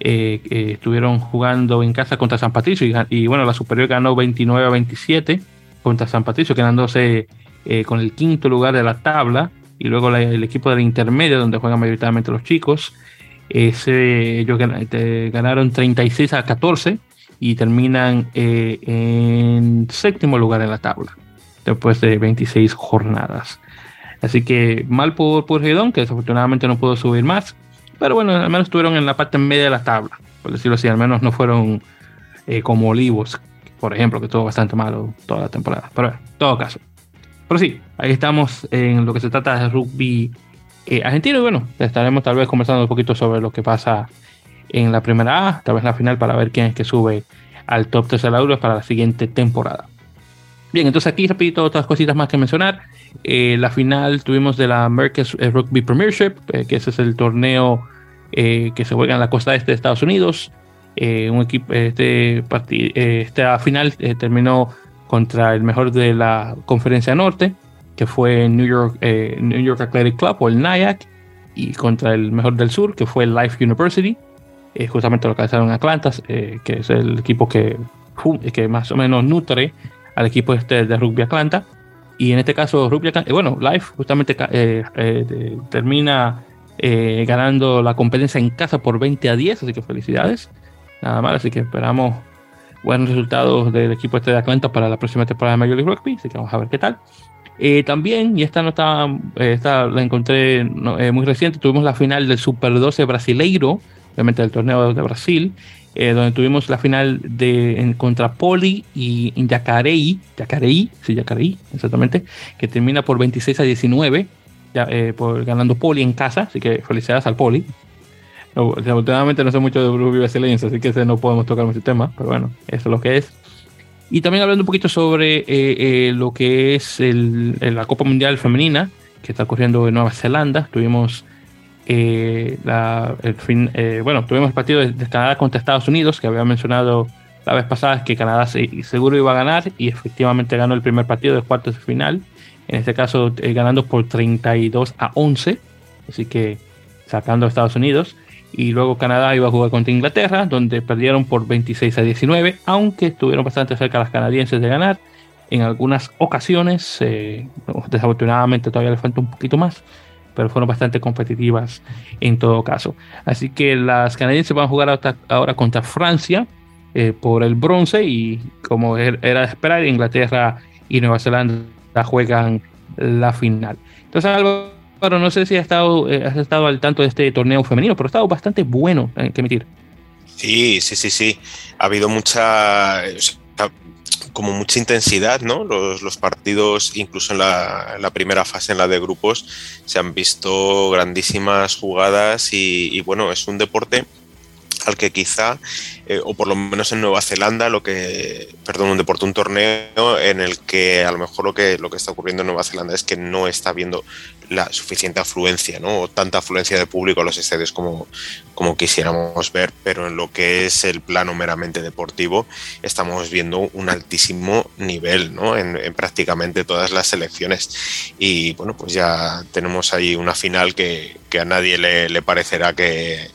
eh, estuvieron jugando en casa contra San Patricio y, bueno, la superior ganó 29 a 27 contra San Patricio, quedándose eh, con el quinto lugar de la tabla y luego el equipo del intermedio donde juegan mayoritariamente los chicos. Ese, ellos ganaron 36 a 14 y terminan eh, en séptimo lugar en la tabla después de 26 jornadas. Así que mal por, por Redón, que desafortunadamente no pudo subir más, pero bueno, al menos estuvieron en la parte media de la tabla, por decirlo así, al menos no fueron eh, como Olivos, por ejemplo, que estuvo bastante malo toda la temporada. Pero en todo caso. Pero sí, ahí estamos en lo que se trata de rugby eh, argentino y bueno, estaremos tal vez conversando un poquito sobre lo que pasa en la primera A, tal vez la final para ver quién es que sube al top 3 de la Euro para la siguiente temporada. Bien, entonces aquí repito otras cositas más que mencionar. Eh, la final tuvimos de la American Rugby Premiership, eh, que ese es el torneo eh, que se juega en la costa este de Estados Unidos. un equipo, este esta final terminó contra el mejor de la conferencia norte, que fue New York, New York Athletic Club o el NIAC, y contra el mejor del sur, que fue Life University justamente localizaron en Atlanta, eh, que es el equipo que, que más o menos nutre al equipo este de Rugby Atlanta. Y en este caso, Rugby Atlanta, eh, bueno, Life justamente eh, termina ganando la competencia en casa por 20 a 10, así que felicidades. Nada más, así que esperamos buenos resultados del equipo este de Atlanta para la próxima temporada de Major League Rugby, así que vamos a ver qué tal. también, y esta no estaba, esta la encontré muy reciente, tuvimos la final del Super 12 brasileiro, obviamente del torneo de Brasil, eh, donde tuvimos la final de en, contra Poli y Yacarei, Yacarei, sí, Yacarei, exactamente, que termina por 26 a 19, ya, eh, por, ganando Poli en casa, así que felicidades al Poli. No, desafortunadamente no sé mucho de rugby brasileño, así que no podemos tocar mucho tema, pero bueno, eso es lo que es. Y también hablando un poquito sobre eh, lo que es el, la Copa Mundial Femenina, que está ocurriendo en Nueva Zelanda. Tuvimos eh, el fin, eh, bueno, tuvimos el partido de, Canadá contra Estados Unidos, que había mencionado la vez pasada que Canadá seguro iba a ganar y efectivamente ganó el primer partido de cuartos de final. En este caso, eh, ganando por 32 a 11, así que sacando a Estados Unidos. Y luego Canadá iba a jugar contra Inglaterra, donde perdieron por 26 a 19, aunque estuvieron bastante cerca las canadienses de ganar. En algunas ocasiones, desafortunadamente todavía le falta un poquito más, pero fueron bastante competitivas en todo caso. Así que las canadienses van a jugar ahora contra Francia eh, por el bronce y como er-, era de esperar, Inglaterra y Nueva Zelanda juegan la final. Entonces, Álvaro, no sé si has estado, eh, has estado al tanto de este torneo femenino, pero ha estado bastante bueno, hay que admitir. Sí, sí, sí, sí. Ha habido mucha como mucha intensidad, ¿no? Los, partidos, incluso en la, primera fase, en la de grupos, se han visto grandísimas jugadas y, bueno, es un deporte al que quizá, eh, o por lo menos en Nueva Zelanda, lo que, perdón, un deporte, un torneo en el que a lo mejor lo que, lo que está ocurriendo en Nueva Zelanda es que no está viendo la suficiente afluencia, ¿no? O tanta afluencia de público a los estadios como, como quisiéramos ver, pero en lo que es el plano meramente deportivo, estamos viendo un altísimo nivel, ¿no? En, prácticamente todas las selecciones. Y bueno, pues ya tenemos ahí una final que, a nadie le, parecerá que,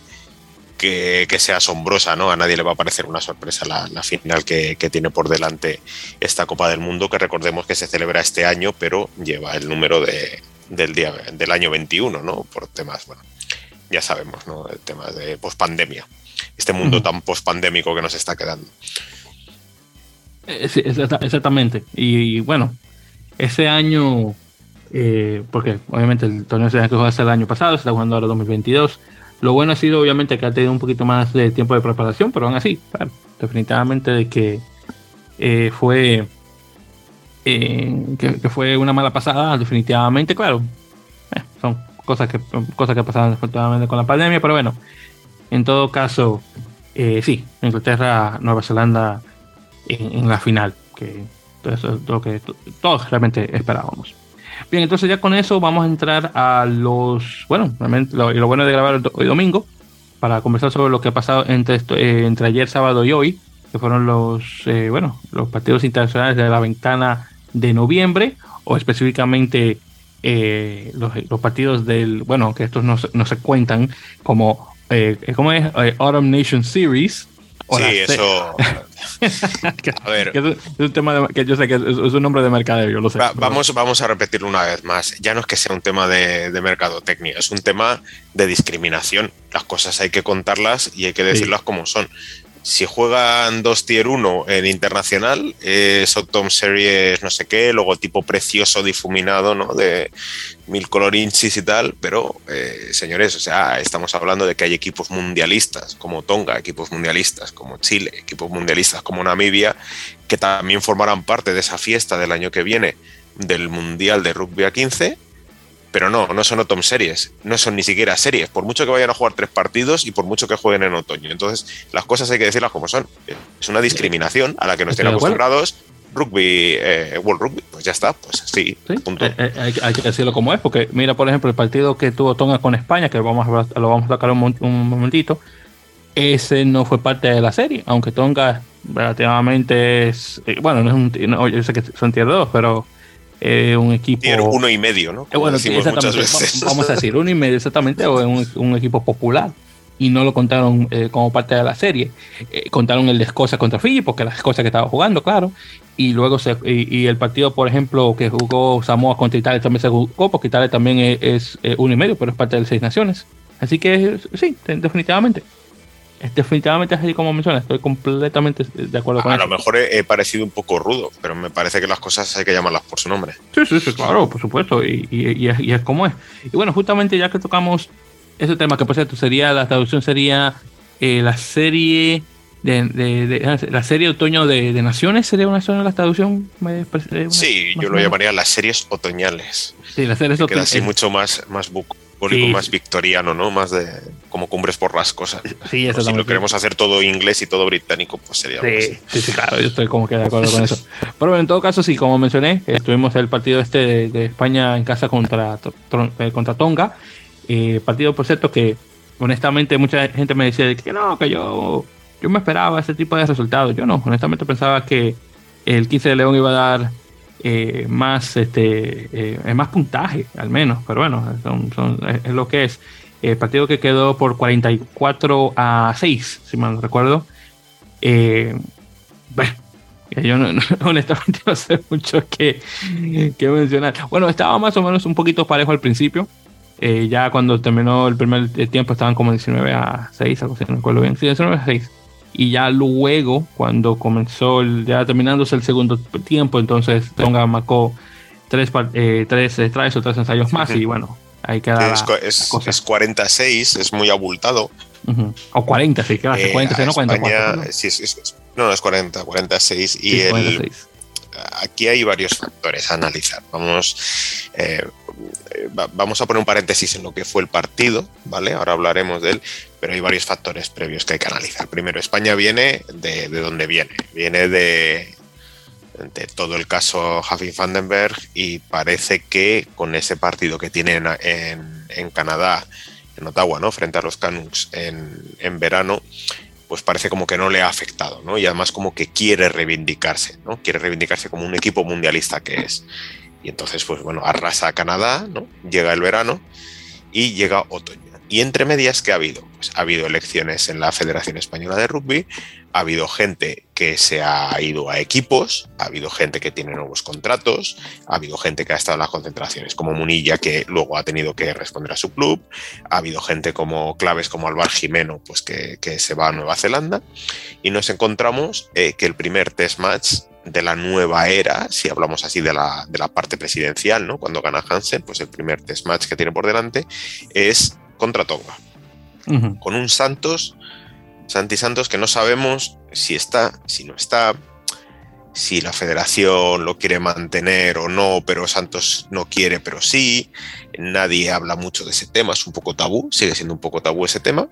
que, sea asombrosa, ¿no? A nadie le va a parecer una sorpresa la, final que, que, tiene por delante esta Copa del Mundo, que recordemos que se celebra este año, pero lleva el número de, del, día, del año 21, ¿no? Por temas, bueno, ya sabemos, ¿no? El tema de pospandemia. Este mundo tan pospandémico que nos está quedando. Eh, exactamente. Y, bueno, ese año, eh, porque obviamente el torneo se jugó hasta el año pasado, se está jugando ahora 2022. Lo bueno ha sido obviamente que ha tenido un poquito más de tiempo de preparación, pero aún así, definitivamente de que eh, fue que, fue una mala pasada, definitivamente, claro. Eh, son cosas que, cosas que pasaron desafortunadamente con la pandemia, pero bueno, en todo caso, eh, sí, Inglaterra, Nueva Zelanda en, la final, que eso es lo que todos realmente esperábamos. Bien, entonces ya con eso vamos a entrar a los, bueno, lo, lo bueno de grabar hoy domingo, para conversar sobre lo que ha pasado entre, eh, entre ayer sábado y hoy, que fueron los, eh, bueno, los partidos internacionales de la ventana de noviembre, o específicamente eh, los, partidos del, bueno, que estos no, no se cuentan como, ¿cómo es? Autumn Nation Series, sí, eso. a ver. es, un tema que yo sé que es, un nombre de mercadeo, yo lo sé. vamos, vamos a repetirlo una vez más. Ya no es que sea un tema de, de mercadotecnia, es un tema de discriminación. Las cosas hay que contarlas y hay que decirlas como son si juegan dos tier 1 en internacional, es Tom Series no sé qué, logotipo precioso difuminado, ¿no? De mil colorinchis y tal, pero eh, señores, o sea, estamos hablando de que hay equipos mundialistas como Tonga, equipos mundialistas como Chile, equipos mundialistas como Namibia, que también formarán parte de esa fiesta del año que viene del Mundial de Rugby a 15 pero no, no son Autumn Series, no son ni siquiera series, por mucho que vayan a jugar tres partidos y por mucho que jueguen en otoño. Entonces, las cosas hay que decirlas como son. Es una discriminación a la que no estén acostumbrados. Rugby, eh, World Rugby, pues ya está, pues sí, punto. Eh, eh, hay, que decirlo como es, porque mira, por ejemplo, el partido que tuvo Tonga con España, que vamos a, lo vamos a tocar un, un momentito, ese no fue parte de la serie, aunque Tonga relativamente es, bueno, no es un, yo sé que son tier 2, pero eh, un equipo. uno y medio, ¿no? Eh, bueno, Vamos a decir uno y medio exactamente, o un, un equipo popular. Y no lo contaron eh, como parte de la serie. contaron el de Escocia contra Fiji, porque la Escocia que estaba jugando, claro. Y luego se, y, el partido, por ejemplo, que jugó Samoa contra Italia también se jugó, porque Italia también es, es uno y medio, pero es parte de Seis Naciones. Así que sí, definitivamente definitivamente así como menciona, estoy completamente de acuerdo con eso. A lo mejor he, parecido un poco rudo, pero me parece que las cosas hay que llamarlas por su nombre. Sí, sí, sí, claro, por supuesto, y, y, es, como es. Y bueno, justamente ya que tocamos ese tema, que por cierto sería, la traducción sería eh, la serie de, la serie otoño de, naciones, sería una zona la traducción. sí, yo lo llamaría las series otoñales. Sí, las series otoñales. Queda así mucho más, más buco más victoriano, ¿no? Más de como cumbres por las cosas. Sí, eso Si lo queremos hacer todo inglés y todo británico, pues sería. Sí, sí, sí, claro, yo estoy como que de acuerdo con eso. Pero bueno, en todo caso, sí, como mencioné, estuvimos el partido este de, España en casa contra, eh, contra Tonga. Eh, partido, por cierto, que honestamente mucha gente me decía que no, que yo, yo me esperaba ese tipo de resultados. Yo no, honestamente pensaba que el 15 de León iba a dar eh, más este eh, más puntaje al menos pero bueno es, lo que es. El partido que quedó por 44 a 6 si mal no recuerdo. Eh, bueno, yo honestamente no sé mucho que, mencionar. Bueno estaba más o menos un poquito parejo al principio. Ya cuando terminó el primer tiempo estaban como 19 a 6 algo así no recuerdo bien. Sí, 19 a 6 y ya luego, cuando comenzó, ya terminándose el segundo tiempo, entonces Tonga marcó tres, eh, tres o tres ensayos más y bueno, ahí queda. Es, es, 46, es muy abultado. O 40, sí, claro, 40, no 44. ¿no? Sí, no, es 40, 46. Y el, aquí hay varios factores a analizar. Vamos, eh, vamos a poner un paréntesis en lo que fue el partido, ¿vale? Ahora hablaremos de él, pero hay varios factores previos que hay que analizar. Primero, España viene de, de donde viene, viene de, todo el caso Javi Vandenberg y parece que con ese partido que tienen en, en, Canadá, en Ottawa, ¿no? frente a los Canucks en, en, verano, pues parece como que no le ha afectado, ¿no? Y además como que quiere reivindicarse, ¿no? Quiere reivindicarse como un equipo mundialista que es. Y entonces, pues bueno, arrasa a Canadá, ¿no? Llega el verano y llega otoño. Y entre medias, ¿qué ha habido? Pues ha habido elecciones en la Federación Española de Rugby, ha habido gente que se ha ido a equipos, ha habido gente que tiene nuevos contratos, ha habido gente que ha estado en las concentraciones, como Munilla, que luego ha tenido que responder a su club, ha habido gente como claves como Alvar Jimeno, pues que, se va a Nueva Zelanda, y nos encontramos eh, que el primer test match de la nueva era, si hablamos así de la, de la parte presidencial, ¿no? Cuando gana Hansen, pues el primer test match que tiene por delante es contra Tonga. Con un Santos, Santi Santos, que no sabemos si está, si no está, si la federación lo quiere mantener o no, pero Santos no quiere, pero sí. Nadie habla mucho de ese tema, es un poco tabú, sigue siendo un poco tabú ese tema.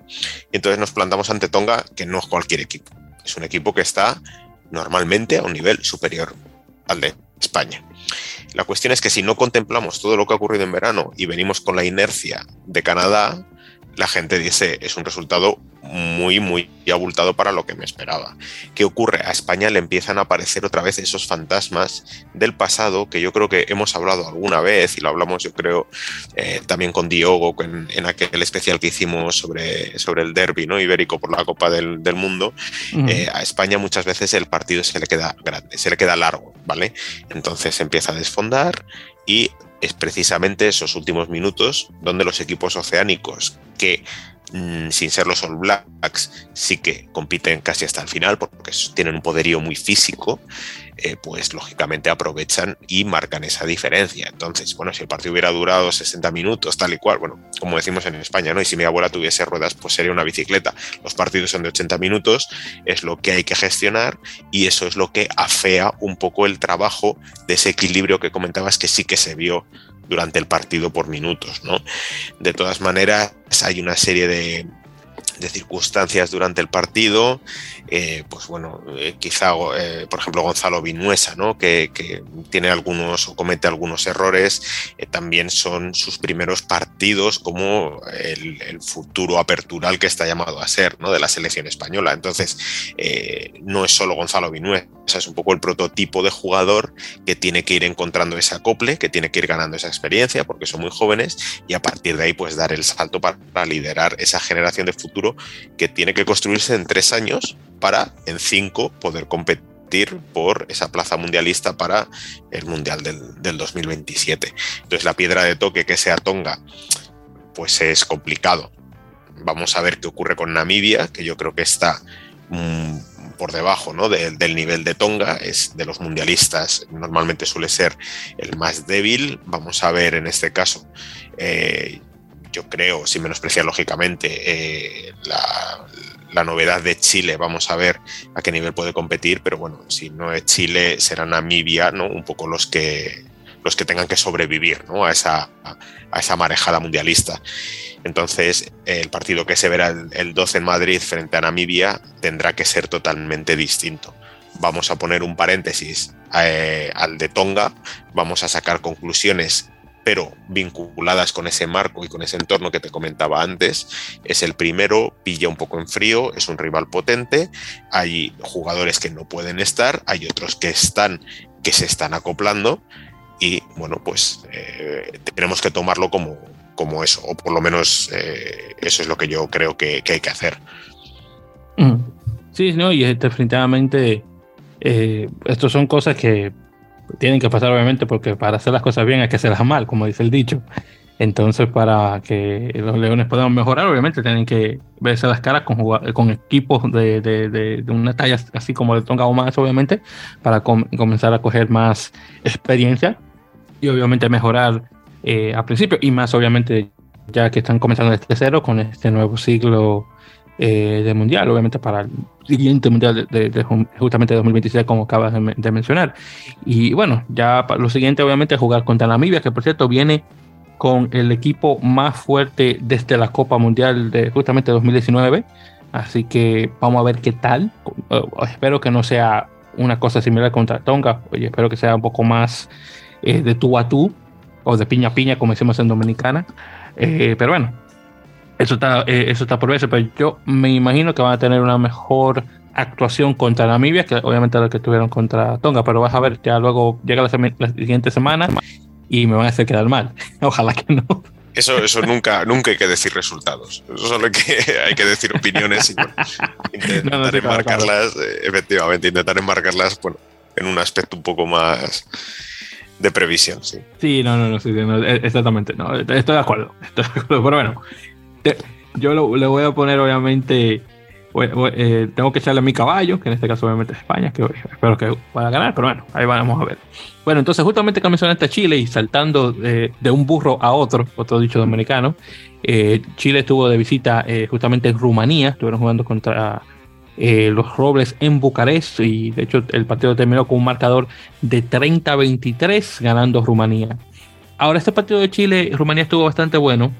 Y entonces nos plantamos ante Tonga, que no es cualquier equipo. Es un equipo que está normalmente a un nivel superior al de España. La cuestión es que si no contemplamos todo lo que ha ocurrido en verano y venimos con la inercia de Canadá, la gente dice es un resultado muy, muy abultado para lo que me esperaba. ¿Qué ocurre? A España le empiezan a aparecer otra vez esos fantasmas del pasado que yo creo que hemos hablado alguna vez y lo hablamos yo creo eh, también con Diogo en, aquel especial que hicimos sobre, sobre el derby ¿no? ibérico por la Copa del, Mundo. Eh, a España muchas veces el partido se le queda grande, se le queda largo, ¿vale? Entonces empieza a desfondar y es precisamente esos últimos minutos donde los equipos oceánicos que mm, sin ser los All Blacks, sí que compiten casi hasta el final porque tienen un poderío muy físico, eh, pues lógicamente aprovechan y marcan esa diferencia. Entonces, bueno, si el partido hubiera durado 60 minutos, tal y cual, bueno, como decimos en España, ¿no? Y si mi abuela tuviese ruedas, pues sería una bicicleta. Los partidos son de 80 minutos, es lo que hay que gestionar y eso es lo que afea un poco el trabajo de ese equilibrio que comentabas que sí que se vio durante el partido por minutos, ¿no? De todas maneras, hay una serie de, de circunstancias durante el partido, eh, pues bueno, eh, quizá, eh, por ejemplo, Gonzalo Vinuesa, ¿no? que, tiene algunos o comete algunos errores, también son sus primeros partidos como el, futuro apertural que está llamado a ser ¿no? de la selección española. Entonces, no es solo Gonzalo Vinuesa, es un poco el prototipo de jugador que tiene que ir encontrando ese acople, que tiene que ir ganando esa experiencia, porque son muy jóvenes, y a partir de ahí, pues dar el salto para liderar esa generación de futuro que tiene que construirse en tres años para en cinco poder competir por esa plaza mundialista para el Mundial del, 2027. Entonces la piedra de toque que sea Tonga, pues es complicado. Vamos a ver qué ocurre con Namibia, que yo creo que está mm, por debajo ¿no? del nivel de Tonga, es de los mundialistas, normalmente suele ser el más débil. Vamos a ver en este caso. Eh, yo creo, sin menospreciar lógicamente eh, la, novedad de Chile, vamos a ver a qué nivel puede competir, pero bueno, si no es Chile, será Namibia, ¿no? Un poco los que los que tengan que sobrevivir ¿no? a, esa, a esa marejada mundialista. Entonces, el partido que se verá el, 12 en Madrid frente a Namibia tendrá que ser totalmente distinto. Vamos a poner un paréntesis eh, al de Tonga, vamos a sacar conclusiones pero vinculadas con ese marco y con ese entorno que te comentaba antes. Es el primero, pilla un poco en frío, es un rival potente, hay jugadores que no pueden estar, hay otros que están, que se están acoplando y bueno, pues eh, tenemos que tomarlo como, como eso, o por lo menos eh, eso es lo que yo creo que, hay que hacer. Mm. Sí, no, y definitivamente eh, estos son cosas que tienen que pasar obviamente porque para hacer las cosas bien hay que hacerlas mal, como dice el dicho. Entonces, para que los Leones puedan mejorar, obviamente tienen que verse las caras con, con equipos de, de, de, una talla así como el Tonga o más, obviamente, para comenzar a coger más experiencia y obviamente mejorar eh, al principio. Y más, obviamente, ya que están comenzando desde cero con este nuevo siglo eh, de mundial, obviamente para el siguiente mundial de, de, justamente 2026, como acabas de, mencionar. Y bueno, ya lo siguiente, obviamente, es jugar contra Namibia, que por cierto viene con el equipo más fuerte desde la Copa Mundial de justamente 2019. Así que vamos a ver qué tal. Eh, espero que no sea una cosa similar contra Tonga. Oye, espero que sea un poco más eh, de tú a tú o de piña a piña, como decimos en Dominicana. pero bueno, eso está, eh, eso está por verse, pero yo me imagino que van a tener una mejor actuación contra Namibia, que obviamente la que tuvieron contra Tonga, pero vas a ver, ya luego llega la, siguiente semana y me van a hacer quedar mal. Ojalá que no. Eso, eso nunca, nunca hay que decir resultados. Eso solo hay que, hay que decir opiniones y intentar enmarcarlas, eh, efectivamente, intentar enmarcarlas bueno, en un aspecto un poco más de previsión, sí. Sí, no, no, no, sí, e, exactamente, no, estoy de acuerdo, estoy de acuerdo, pero bueno, yo le voy a poner, obviamente, eh, tengo que echarle a mi caballo, que en este caso obviamente es España, que espero que pueda ganar, pero bueno, ahí vamos a ver. Bueno, entonces justamente que mencionaste a Chile y saltando de, un burro a otro, otro dicho dominicano, eh, Chile estuvo de visita eh, justamente en Rumanía, estuvieron jugando contra los Robles en Bucarest y de hecho el partido terminó con un marcador de 30-23 ganando Rumanía. Ahora este partido de Chile, Rumanía estuvo bastante bueno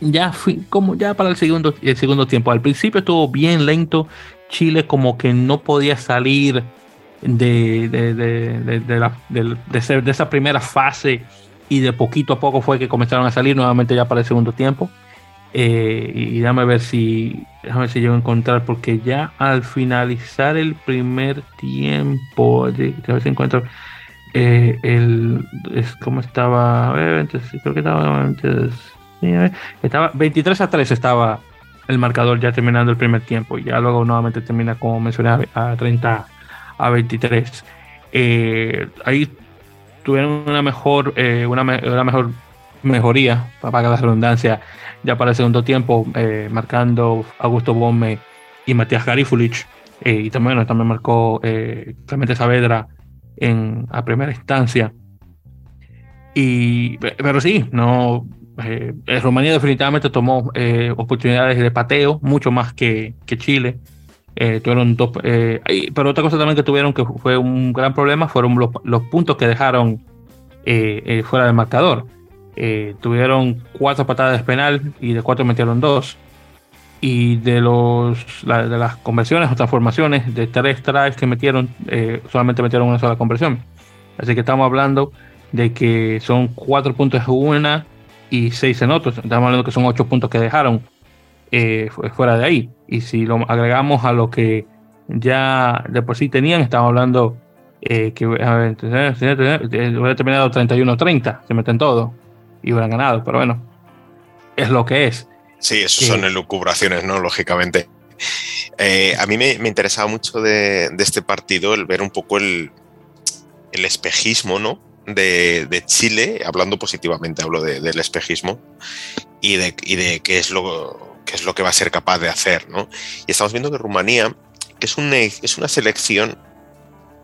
ya fui, como ya para el segundo, el segundo tiempo. Al principio estuvo bien lento. Chile como que no podía salir de, de, de, de, esa primera fase y de poquito a poco fue que comenzaron a salir nuevamente ya para el segundo tiempo. Eh, y déjame ver si déjame si yo encontrar porque ya al finalizar el primer tiempo a ver si encuentro eh, el es como estaba creo que estaba estaba 23 a 3 estaba el marcador ya terminando el primer tiempo y ya luego nuevamente termina como mencioné a 30 a 23 eh, ahí tuvieron una mejor eh, una, una, mejor mejoría para la redundancia ya para el segundo tiempo marcando Augusto Bombe y Matías Garifulich y también, también marcó Clemente Saavedra en, a primera instancia. Y, pero sí, no, eh, Rumanía definitivamente tomó eh, oportunidades de pateo, mucho más que, Chile. Eh, tuvieron dos, pero otra cosa también que tuvieron que fue un gran problema fueron los, puntos que dejaron fuera del marcador. tuvieron cuatro patadas de penal y de cuatro metieron dos y de los de las conversiones o transformaciones de tres tries que metieron eh, solamente metieron una sola conversión así que estamos hablando de que son cuatro puntos en una y seis en otros estamos hablando que son ocho puntos que dejaron eh, fuera de ahí y si lo agregamos a lo que ya de por sí tenían estamos hablando eh, que a ver, hubiera terminado 31-30 se meten todo y hubieran ganado pero bueno es lo que es Sí, eso son elucubraciones, ¿no? Lógicamente. Eh, a mí me, interesaba mucho de, este partido el ver un poco el, espejismo, ¿no? De, Chile, hablando positivamente, hablo del espejismo y de, qué, es lo, qué es lo que va a ser capaz de hacer, ¿no? Y estamos viendo que Rumanía, es una, es una selección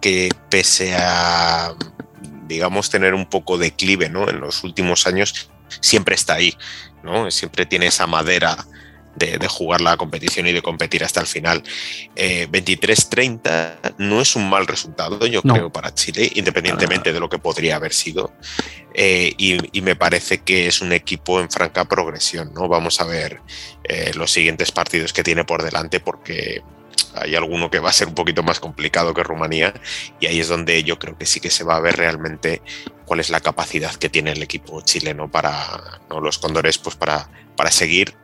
que pese a, digamos, tener un poco de declive, ¿no? En los últimos años, siempre está ahí. Siempre tiene esa madera de, jugar la competición y de competir hasta el final. 23-30 eh, no es un mal resultado, yo creo, para Chile, independientemente de lo que podría haber sido. Eh, y, me parece que es un equipo en franca progresión. ¿no? Vamos a ver eh, los siguientes partidos que tiene por delante, porque hay alguno que va a ser un poquito más complicado que Rumanía y ahí es donde yo creo que sí que se va a ver realmente cuál es la capacidad que tiene el equipo chileno para los Cóndores pues para, para seguir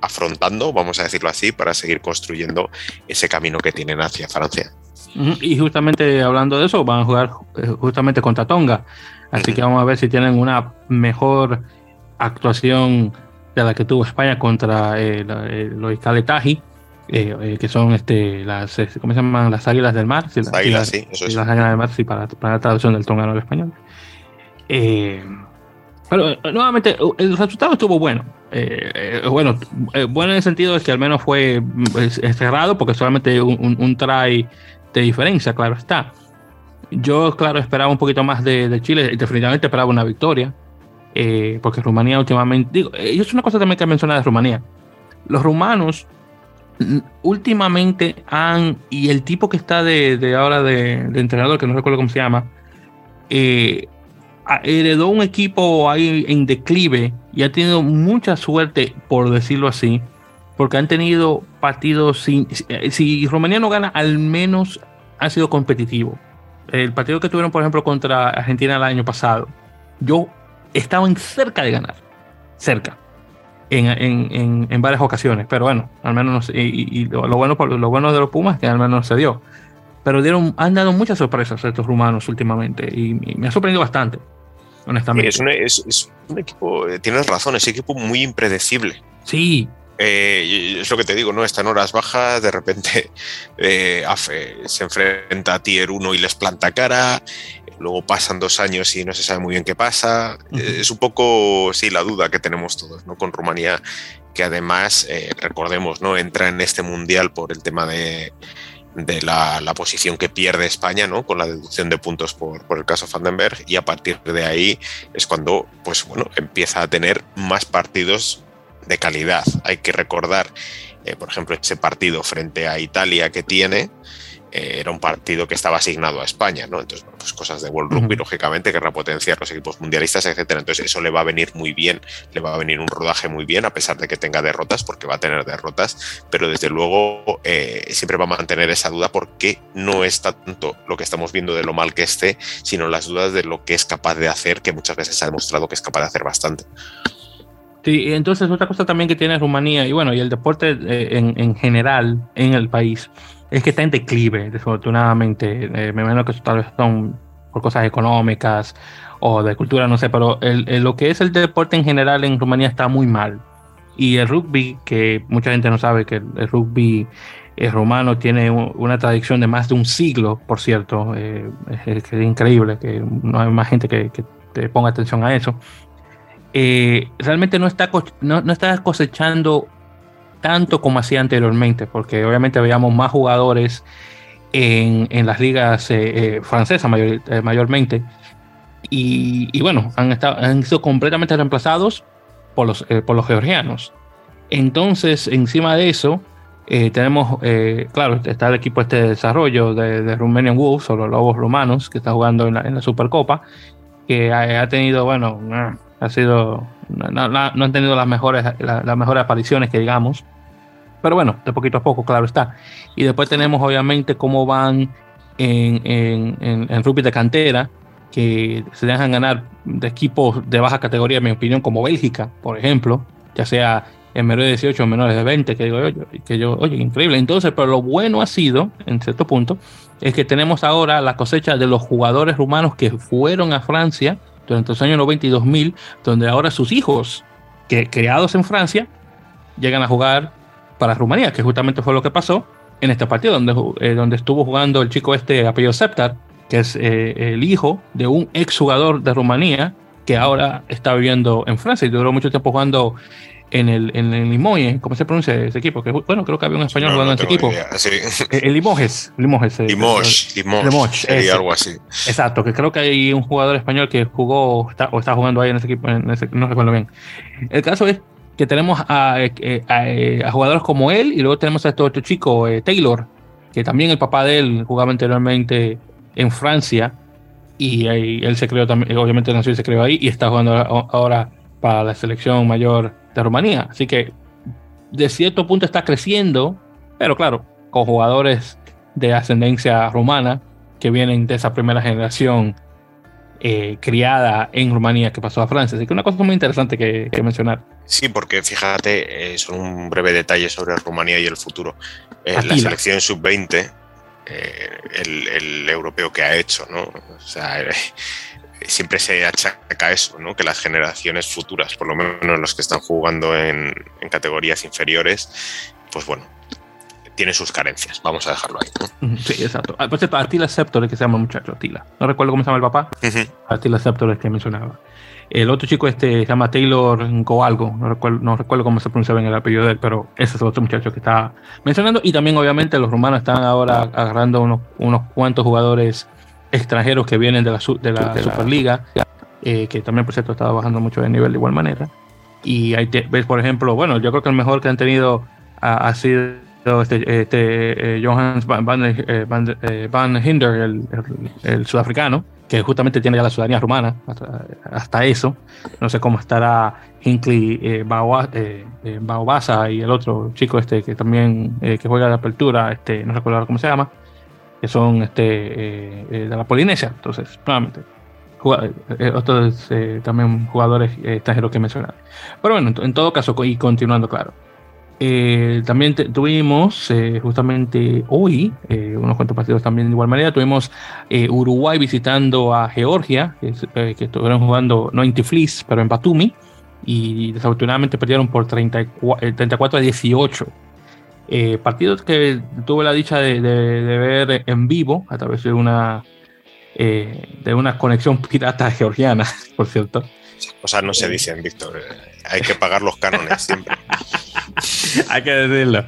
afrontando, vamos a decirlo así, para seguir construyendo ese camino que tienen hacia Francia. Y justamente hablando de eso, van a jugar eh, justamente contra Tonga. Así que vamos a ver si tienen una mejor actuación de la que tuvo España contra eh, eh los Caletaji eh, eh, que son este, las, ¿cómo se llaman? Las águilas del mar. las águilas, sí, eso Las águilas del mar, sí, para, para la traducción del tongano al español. pero nuevamente, el resultado estuvo bueno. Bueno, bueno en el sentido de que al menos fue pues, cerrado, porque solamente un, un, try de diferencia, claro está. Yo, claro, esperaba un poquito más de, de Chile y definitivamente esperaba una victoria. porque Rumanía últimamente, digo, y es una cosa también que menciona de Rumanía. Los rumanos últimamente han, y el tipo que está de, ahora de, entrenador, que no recuerdo cómo se llama, eh, heredó un equipo ahí en declive y ha tenido mucha suerte, por decirlo así, porque han tenido partidos sin. Si Rumanía no gana, al menos ha sido competitivo. El partido que tuvieron, por ejemplo, contra Argentina el año pasado, yo estaba cerca de ganar. Cerca en, varias ocasiones, pero bueno, al menos, y, lo, bueno, lo bueno de los Pumas es que al menos se dio. Pero dieron, han dado muchas sorpresas estos rumanos últimamente y, me ha sorprendido bastante, honestamente. Es un, equipo, eh, tienes razón, es un equipo muy impredecible. Sí, eh, es lo que te digo, ¿no? Está en horas bajas, de repente eh, se enfrenta a Tier 1 y les planta cara, luego pasan dos años y no se sabe muy bien qué pasa. Es un poco, sí, la duda que tenemos todos, ¿no? Con Rumanía, que además, eh, recordemos, ¿no? Entra en este mundial por el tema de, la, posición que pierde España, ¿no? Con la deducción de puntos por, el caso Vandenberg, y a partir de ahí es cuando, pues bueno, empieza a tener más partidos de calidad. Hay que recordar, eh, por ejemplo, ese partido frente a Italia que tiene, eh, era un partido que estaba asignado a España, ¿no? Entonces, pues cosas de World Rugby, lógicamente, querrá potenciar los equipos mundialistas, etcétera. Entonces, eso le va a venir muy bien, le va a venir un rodaje muy bien, a pesar de que tenga derrotas, porque va a tener derrotas, pero desde luego eh, siempre va a mantener esa duda porque no es tanto lo que estamos viendo de lo mal que esté, sino las dudas de lo que es capaz de hacer, que muchas veces ha demostrado que es capaz de hacer bastante. Sí, entonces otra cosa también que tiene Rumanía y bueno, y el deporte eh, en, en general en el país es que está en declive, desafortunadamente. Eh, me imagino que tal vez son por cosas económicas o de cultura, no sé, pero lo que es el deporte en general en Rumanía está muy mal. Y el rugby, que mucha gente no sabe que el, rugby eh, rumano tiene una tradición de más de un siglo, por cierto, eh, es, increíble que no hay más gente que, te ponga atención a eso. realmente no está, no, no está cosechando tanto como hacía anteriormente, porque obviamente veíamos más jugadores en, las ligas eh, eh, francesas eh, mayormente. Y, bueno, han, estado, han sido completamente reemplazados por los, por los georgianos. Entonces, encima de eso, tenemos, claro, está el equipo este de desarrollo de, de Romanian Wolves o los Lobos Romanos, que está jugando en la, Supercopa, que ha, tenido, bueno, ha sido no, no, han tenido las mejores, las mejores apariciones que digamos. Pero bueno, de poquito a poco, claro está. Y después tenemos obviamente cómo van en, en, en, rugby de cantera, que se dejan ganar de equipos de baja categoría, en mi opinión, como Bélgica, por ejemplo, ya sea en menores de 18 o menores de 20, que digo yo, que yo, oye, increíble. Entonces, pero lo bueno ha sido, en cierto punto, es que tenemos ahora la cosecha de los jugadores rumanos que fueron a Francia durante los años 90 y 2000, donde ahora sus hijos, que criados en Francia, llegan a jugar para Rumanía, que justamente fue lo que pasó en este partido, donde, eh, donde estuvo jugando el chico este apellido Septar, que es eh, el hijo de un exjugador de Rumanía, que ahora está viviendo en Francia y duró mucho tiempo jugando en el, en el Limoges, ¿cómo se pronuncia ese equipo? Que, bueno, creo que había un español jugando en ese equipo. Eh, el Limoges. Limoges, Limoges, Limoges, algo así. Exacto, que creo que hay un jugador español que jugó o está jugando ahí en ese equipo, no recuerdo bien. El caso es que tenemos a, eh, eh, a, jugadores como él y luego tenemos a este otro chico, Taylor, que también el papá de él jugaba anteriormente en Francia y él se creó también, obviamente nació y se creó ahí y está jugando ahora para la selección mayor de Rumanía. Así que de cierto punto está creciendo, pero claro, con jugadores de ascendencia rumana que vienen de esa primera generación eh, criada en Rumanía que pasó a Francia. Así que una cosa muy interesante que, mencionar. Sí, porque fíjate, es un breve detalle sobre Rumanía y el futuro. Eh, la selección sub-20, eh, el, el, europeo que ha hecho, ¿no? O sea, siempre se achaca eso, ¿no? que las generaciones futuras, por lo menos los que están jugando en, categorías inferiores, pues bueno, tiene sus carencias. Vamos a dejarlo ahí. Sí, exacto. Ah, por cierto, Attila Septor, que se llama el muchacho, Attila. No recuerdo cómo se llama el papá. Attila Septor, es que mencionaba. El otro chico este se llama Taylor Coalgo, no recuerdo, no recuerdo cómo se pronunciaba en el apellido de él, pero ese es el otro muchacho que está mencionando. Y también, obviamente, los rumanos están ahora agarrando unos, unos cuantos jugadores extranjeros que vienen de la, de la Superliga, eh, que también, por cierto, está bajando mucho de nivel de igual manera. Y ahí ves, por ejemplo, bueno, yo creo que el mejor que han tenido ha, sido este, este eh, Johannes Van, eh, Van, Hinder, el, el, sudafricano, que justamente tiene ya la ciudadanía rumana, hasta, eso. No sé cómo estará Hinkley eh, Baobasa y el otro chico este que también que juega de apertura, este, no recuerdo cómo se llama que son este, eh, eh, de la Polinesia. Entonces, nuevamente, eh, otros también jugadores extranjeros que mencionar. Pero bueno, en, todo caso, y continuando, claro. también tuvimos justamente hoy unos cuantos partidos también de igual manera. Tuvimos Uruguay visitando a Georgia, que, que estuvieron jugando no en Tiflis, pero en Batumi. Y desafortunadamente perdieron por 34, 34 a 18. Eh, partidos que tuve la dicha de, ver en vivo a través de una eh, de una conexión pirata georgiana, por cierto. O sea, no se dicen, Víctor. Hay que pagar los cánones siempre. Hay que decirlo.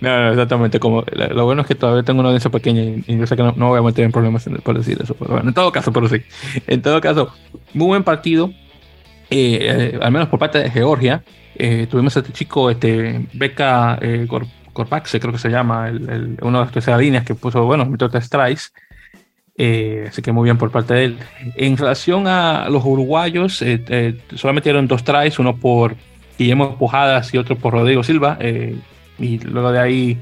No, exactamente. Como, lo bueno es que todavía tengo una audiencia pequeña y, yo sé que no, voy a meter en problemas por decir eso. Pero bueno, en todo caso, pero sí. En todo caso, muy buen partido. Eh, al menos por parte de Georgia. Eh, tuvimos a este chico, este Beca eh, Corpaxe, creo que se llama, el, uno de las líneas que puso, bueno, metió tres. Eh, así que muy bien por parte de él. En relación a los uruguayos, solamente dieron dos tries, uno por Guillermo Pujadas y otro por Rodrigo Silva. y luego de ahí,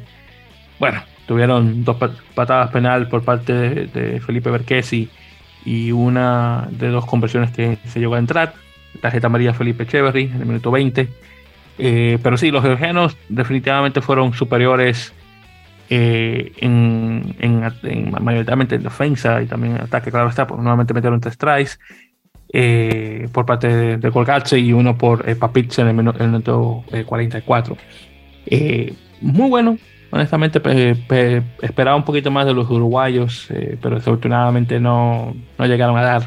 bueno, tuvieron dos patadas penal por parte de, Felipe Berquesi y una de dos conversiones que se llegó a entrar. Tarjeta amarilla Felipe Echeverry en el minuto 20. pero sí, los georgianos definitivamente fueron superiores eh, en, en, mayoritariamente en defensa y también en ataque, claro está, pues nuevamente metieron tres tries eh, por parte de, de y uno por eh, en el, minuto 44. Eh, muy bueno, honestamente esperaba un poquito más de los uruguayos, pero desafortunadamente no, no, llegaron a dar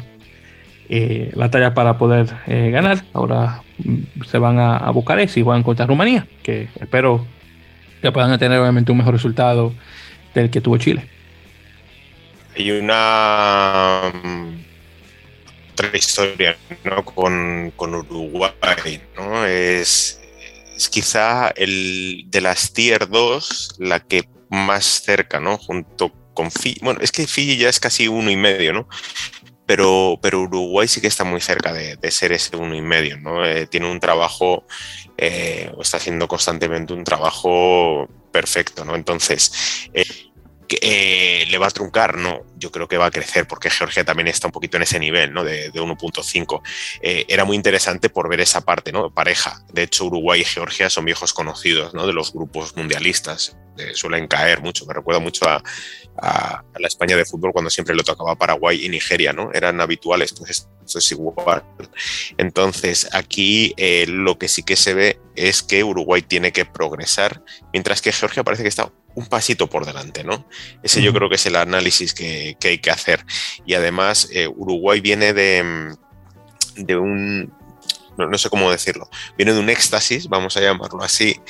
la talla para poder ganar. Ahora mm, se van a, a Bucarest y van contra Rumanía, que espero que puedan tener obviamente un mejor resultado del que tuvo Chile. Hay una mm, otra historia ¿no? con, Uruguay, ¿no? Es, quizá el de las tier 2 la que más cerca, ¿no? Junto con Fiji. Bueno, es que Fiji ya es casi uno y medio, ¿no? Pero, pero Uruguay sí que está muy cerca de, ser ese uno y medio, ¿no? Eh, tiene un trabajo eh, está haciendo constantemente un trabajo perfecto, ¿no? Entonces, eh, eh, le va a truncar, no, yo creo que va a crecer porque Georgia también está un poquito en ese nivel, ¿no? De, 1.5. era muy interesante por ver esa parte, ¿no? Pareja. De hecho, Uruguay y Georgia son viejos conocidos, ¿no? De los grupos mundialistas. suelen caer mucho. Me recuerda mucho a, a, la España de fútbol cuando siempre lo tocaba Paraguay y Nigeria, ¿no? Eran habituales, pues esto es igual. Entonces, aquí eh, lo que sí que se ve es que Uruguay tiene que progresar, mientras que Georgia parece que está un pasito por delante, ¿no? Ese yo creo que es el análisis que, hay que hacer. Y además, eh, Uruguay viene de, de un, no, sé cómo decirlo, viene de un éxtasis, vamos a llamarlo así,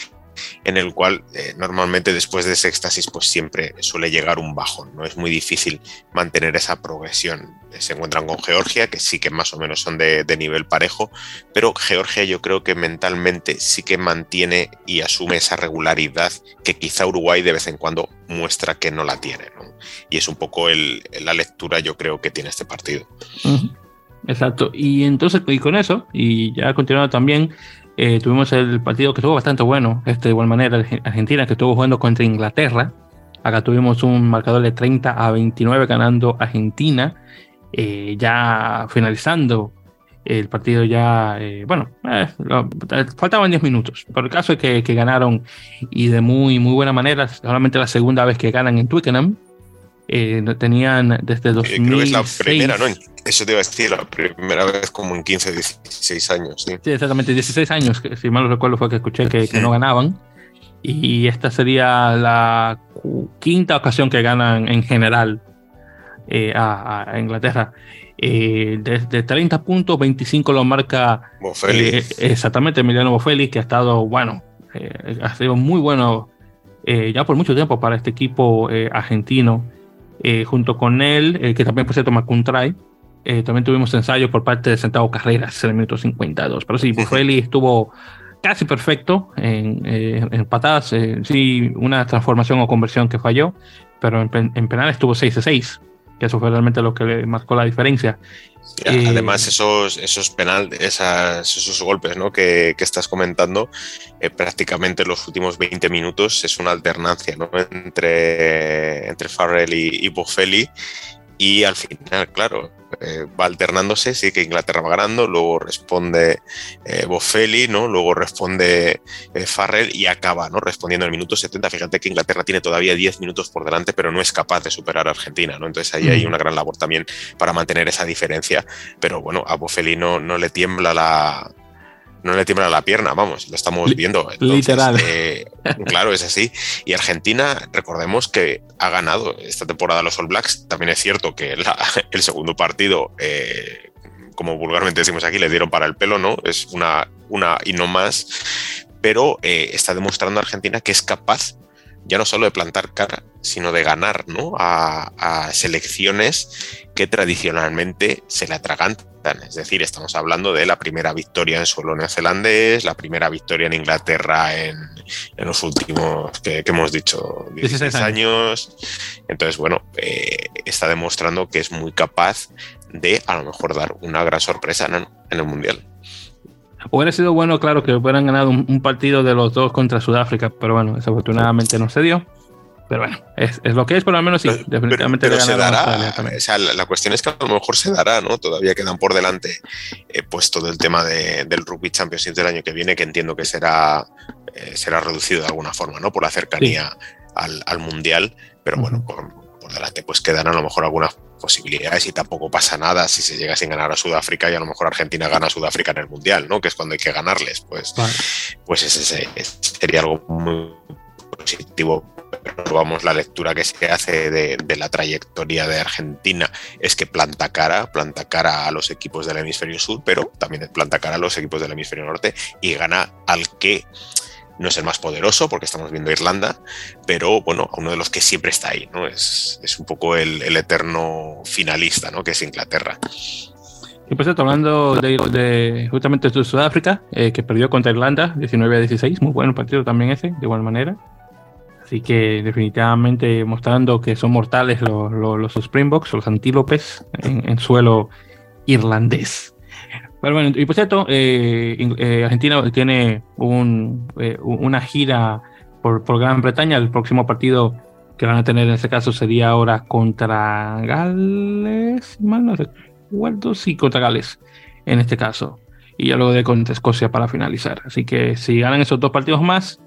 en el cual eh, normalmente después de ese éxtasis pues siempre suele llegar un bajón, ¿no? Es muy difícil mantener esa progresión. Se encuentran con Georgia, que sí que más o menos son de, nivel parejo, pero Georgia yo creo que mentalmente sí que mantiene y asume esa regularidad que quizá Uruguay de vez en cuando muestra que no la tiene, Y es un poco la lectura yo creo que tiene este partido. Exacto. Y entonces, y con eso, y ya continuando también, eh, tuvimos el partido que estuvo bastante bueno, este, de igual manera, Argentina, que estuvo jugando contra Inglaterra. Acá tuvimos un marcador de 30 a 29 ganando Argentina. Eh, ya finalizando el partido ya, eh, bueno, faltaban 10 minutos. Por el caso es que, que, ganaron y de muy, muy buena manera, solamente la segunda vez que ganan en Twickenham. Tenían desde 2006. creo que es la primera, ¿no? Eso te iba a decir, la primera vez como en 15, 16 años. Sí, sí exactamente, 16 años, que, si mal no recuerdo fue que escuché que, no ganaban. Y esta sería la quinta ocasión que ganan en general eh, a, Inglaterra. Eh, desde 30 puntos, 25 lo marca eh, exactamente Emiliano Boffelli, que ha estado, bueno, eh, ha sido muy bueno ya por mucho tiempo para este equipo argentino. Junto con él, que también por cierto marcó un try, eh, también tuvimos ensayo por parte de Santiago Carreras en el minuto 52. Pero sí, Buffelli estuvo casi perfecto en, eh, en patadas. Eh, sí, una transformación o conversión que falló, pero en, penal estuvo 6 de 6, que eso fue realmente lo que le marcó la diferencia. además, esos, esos penal, esas, esos golpes ¿no? que, que estás comentando, prácticamente los últimos 20 minutos es una alternancia ¿no? entre, entre Farrell y, y y al final, claro, eh, va alternándose, sí que Inglaterra va ganando, luego responde eh, Boffelli, ¿no? Luego responde eh, Farrell y acaba, ¿no? Respondiendo en el minuto 70. Fíjate que Inglaterra tiene todavía 10 minutos por delante, pero no es capaz de superar a Argentina, ¿no? Entonces ahí hay una gran labor también para mantener esa diferencia. Pero bueno, a Boffelli no, no le tiembla la, no le tiembla la pierna, vamos, lo estamos viendo. Literal. Eh, claro, es así. Y Argentina, recordemos que ha ganado esta temporada los All Blacks. También es cierto que el segundo partido, eh, como vulgarmente decimos aquí, le dieron para el pelo, ¿no? Es una, una y no más. Pero eh, está demostrando Argentina que es capaz ya no solo de plantar cara, sino de ganar ¿no? a, a selecciones que tradicionalmente se le atragantan. Es decir, estamos hablando de la primera victoria en suelo neozelandés, la primera victoria en Inglaterra en, en los últimos, que, hemos dicho, 16 años. Entonces, bueno, eh, está demostrando que es muy capaz de a lo mejor dar una gran sorpresa en, el Mundial. Hubiera sido bueno, claro, que hubieran ganado un, partido de los dos contra Sudáfrica, pero bueno, desafortunadamente no se dio. Pero bueno, es, lo que es, pero al menos sí, definitivamente pero, se dará. O sea, la, cuestión es que a lo mejor se dará, ¿no? Todavía quedan por delante eh, pues todo el tema del Rugby Championship del año que viene, que entiendo que será, eh, será reducido de alguna forma, ¿no? Por la cercanía al, Mundial, pero bueno, por, delante pues quedan a lo mejor algunas posibilidades y tampoco pasa nada. Si se llega sin ganar a Sudáfrica y a lo mejor Argentina gana a Sudáfrica en el Mundial, ¿no? Que es cuando hay que ganarles, pues, pues ese, sería algo muy positivo. Pero vamos, la lectura que se hace de, la trayectoria de Argentina es que planta cara, planta cara a los equipos del hemisferio sur, pero también planta cara a los equipos del hemisferio norte y gana al que no es el más poderoso, porque estamos viendo Irlanda, pero bueno, uno de los que siempre está ahí, ¿no? Es, un poco el, eterno finalista, ¿no? Que es Inglaterra. Y pues hablando de, justamente de Sudáfrica, eh, que perdió contra Irlanda 19 a 16, muy buen partido también ese, de igual manera. Así que definitivamente mostrando que son mortales los, los, Springboks, los antílopes en, suelo irlandés. Pero bueno, y por cierto, eh, eh, Argentina tiene un, eh, una gira por, por, Gran Bretaña. El próximo partido que van a tener en este caso sería ahora contra Gales, mal no recuerdo, sí, contra Gales en este caso. Y ya luego de contra Escocia para finalizar. Así que si ganan esos dos partidos más,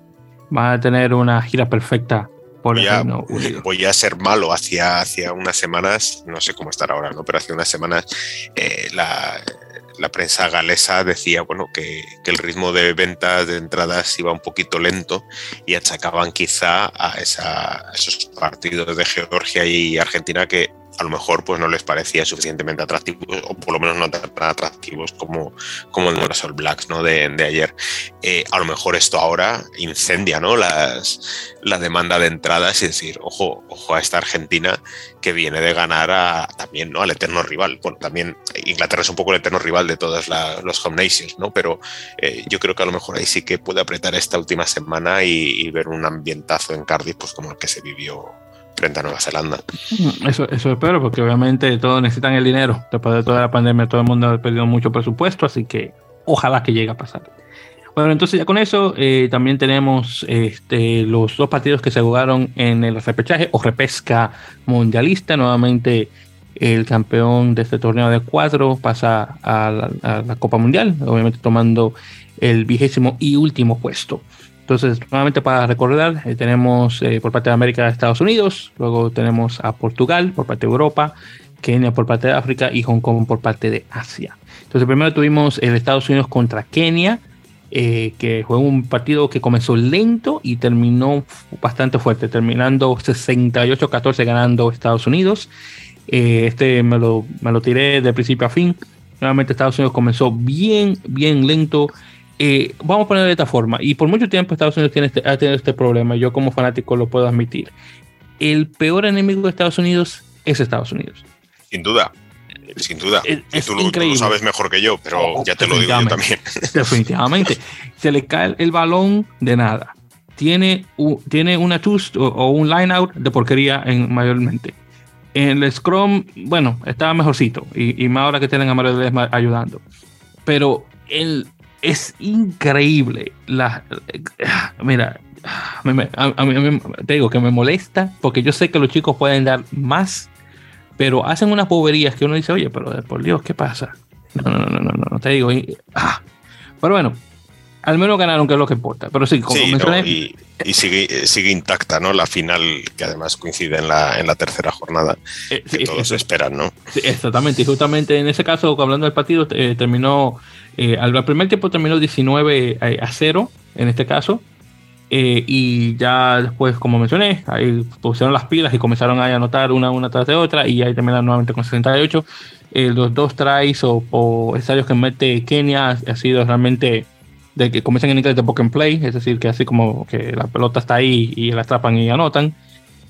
van a tener una gira perfecta por voy el a, Reino Voy a ser malo. Hacía, hacía unas semanas, no sé cómo estar ahora, ¿no? pero hace unas semanas eh, la, la, prensa galesa decía bueno, que, el ritmo de ventas de entradas iba un poquito lento y achacaban quizá a, esa, a esos partidos de Georgia y Argentina que a lo mejor pues no les parecía suficientemente atractivos o por lo menos no tan atractivos como, como los All Blacks ¿no? de, de ayer. Eh, a lo mejor esto ahora incendia ¿no? Las, la demanda de entradas y decir, ojo, ojo a esta Argentina que viene de ganar a, también ¿no? al eterno rival. Bueno, también Inglaterra es un poco el eterno rival de todos los home nations, ¿no? pero eh, yo creo que a lo mejor ahí sí que puede apretar esta última semana y, y ver un ambientazo en Cardiff pues como el que se vivió frente a Nueva Zelanda. Mm, eso, eso espero, porque obviamente todos necesitan el dinero. Después de toda la pandemia, todo el mundo ha perdido mucho presupuesto, así que ojalá que llegue a pasar. Bueno, entonces ya con eso eh, también tenemos este, los dos partidos que se jugaron en el repechaje o repesca mundialista. Nuevamente el campeón de este torneo de cuatro pasa a la, a la Copa Mundial, obviamente tomando el vigésimo y último puesto. Entonces, nuevamente para recordar, eh, tenemos eh, por parte de América Estados Unidos, luego tenemos a Portugal por parte de Europa, Kenia por parte de África y Hong Kong por parte de Asia. Entonces, primero tuvimos el Estados Unidos contra Kenia, eh, que fue un partido que comenzó lento y terminó bastante fuerte, terminando 68-14 ganando Estados Unidos. este me lo, me lo tiré de principio a fin. Nuevamente Estados Unidos comenzó bien, bien lento eh, vamos a ponerlo de esta forma, y por mucho tiempo Estados Unidos tiene este, ha tenido este problema, yo como fanático lo puedo admitir. El peor enemigo de Estados Unidos es Estados Unidos. Sin duda, sin duda. Es, tú, lo sabes mejor que yo, pero oh, ya te lo digo yo también. Definitivamente. Se le cae el balón de nada. Tiene, tiene una twist o, un line out de porquería en, mayormente. En el Scrum, bueno, estaba mejorcito. Y, más ahora que tienen a Mario ayudando. Pero el, es increíble. La, mira, te digo que me molesta porque yo sé que los chicos pueden dar más, pero hacen unas boberías que uno dice, oye, pero por Dios, ¿qué pasa? No, no, no, no, no, no te digo. Ah. Pero bueno, al menos ganaron, que es lo que importa. Pero sí, como mencioné. y, sigue, sigue intacta, ¿no? La final, que además coincide en la, en la tercera jornada, eh, que todos esperan, ¿no? exactamente. Y justamente en ese caso, hablando del partido, eh, terminó. Eh, al primer tiempo terminó 19 a 0, en este caso. y ya después, como mencioné, ahí pusieron las pilas y comenzaron a anotar una, una tras de otra. Y ahí terminaron nuevamente con 68. los dos tries o, o ensayos que mete Kenia ha sido realmente de que comienzan en inglés de poke and play, es decir, que así como que la pelota está ahí y la atrapan y anotan.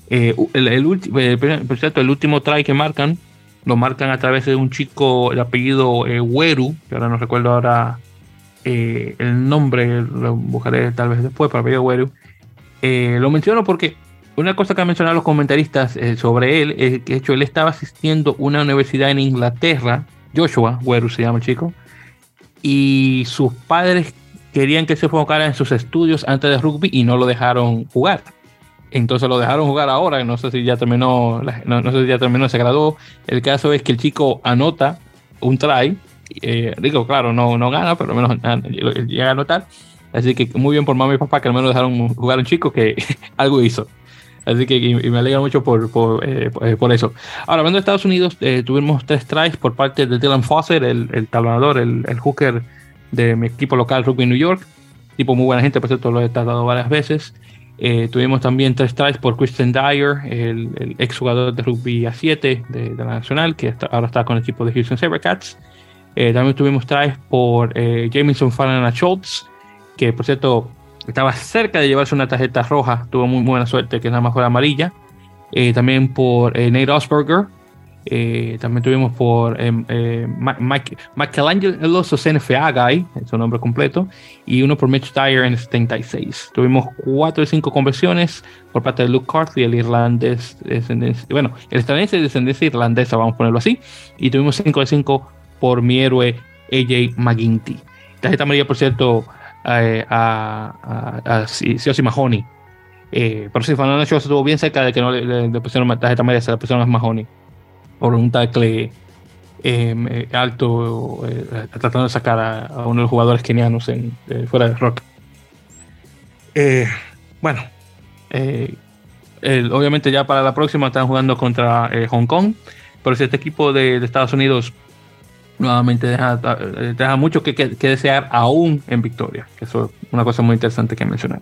Eh, el, el, por cierto, el último try que marcan, lo marcan a través de un chico de apellido eh, Weru, que ahora no recuerdo ahora eh, el nombre, lo buscaré tal vez después, para apellido Weru. lo menciono porque una cosa que han mencionado los comentaristas sobre él es que de hecho él estaba asistiendo a una universidad en Inglaterra, Joshua Weru se llama el chico, y sus padres querían que se enfocara en sus estudios antes de rugby y no lo dejaron jugar. Entonces lo dejaron jugar ahora, no sé si ya terminó, no, sé si ya terminó, se graduó. El caso es que el chico anota un try, eh, digo, claro, no, no gana, pero al menos llega a anotar. Así que muy bien por mamá y papá que al menos dejaron jugar a un chico que algo hizo. Así que y, me alegra mucho por, por, eh, eh, por, eso. Ahora, hablando de Estados Unidos, tuvimos tres tries por parte de Dylan Foster, el, el talonador, el, el hooker de mi equipo local Rugby New York. Tipo muy buena gente, por cierto, lo he tratado varias veces. Eh, tuvimos también tres tries por Christian Dyer, el, el ex jugador de rugby A7 de, la Nacional, que ahora está con el equipo de Houston Sabercats. Eh, también tuvimos tries por eh, Jamison Schultz, que por cierto estaba cerca de llevarse una tarjeta roja, tuvo muy buena suerte, que es la mejor amarilla. Eh, también por Nate Osberger, eh, también tuvimos por eh, eh, Michelangelo CNFA Guy, es su nombre completo, y uno por Mitch Dyer en el 76. Tuvimos 4 de 5 conversiones por parte de Luke Carthy, el irlandés, bueno, el estadounidense de descendencia irlandesa, vamos a ponerlo así, y tuvimos 5 de 5 por mi héroe AJ McGinty. Tarjeta amarilla, por cierto, a, a, a, a Mahoney. Eh, pero sí, Fernando Show estuvo bien cerca de que no le, le, pusieron tarjeta amarilla, se la pusieron a Mahoney por un tackle em, eh, alto, eh, tratando de sacar a, uno de los jugadores kenianos en, eh, fuera de rock. bueno, obviamente ya para la próxima están jugando contra Hong Kong, pero si este equipo de, Estados Unidos nuevamente deja, deja mucho que, que, desear aún en victoria, que eso es una cosa muy interesante que mencionar.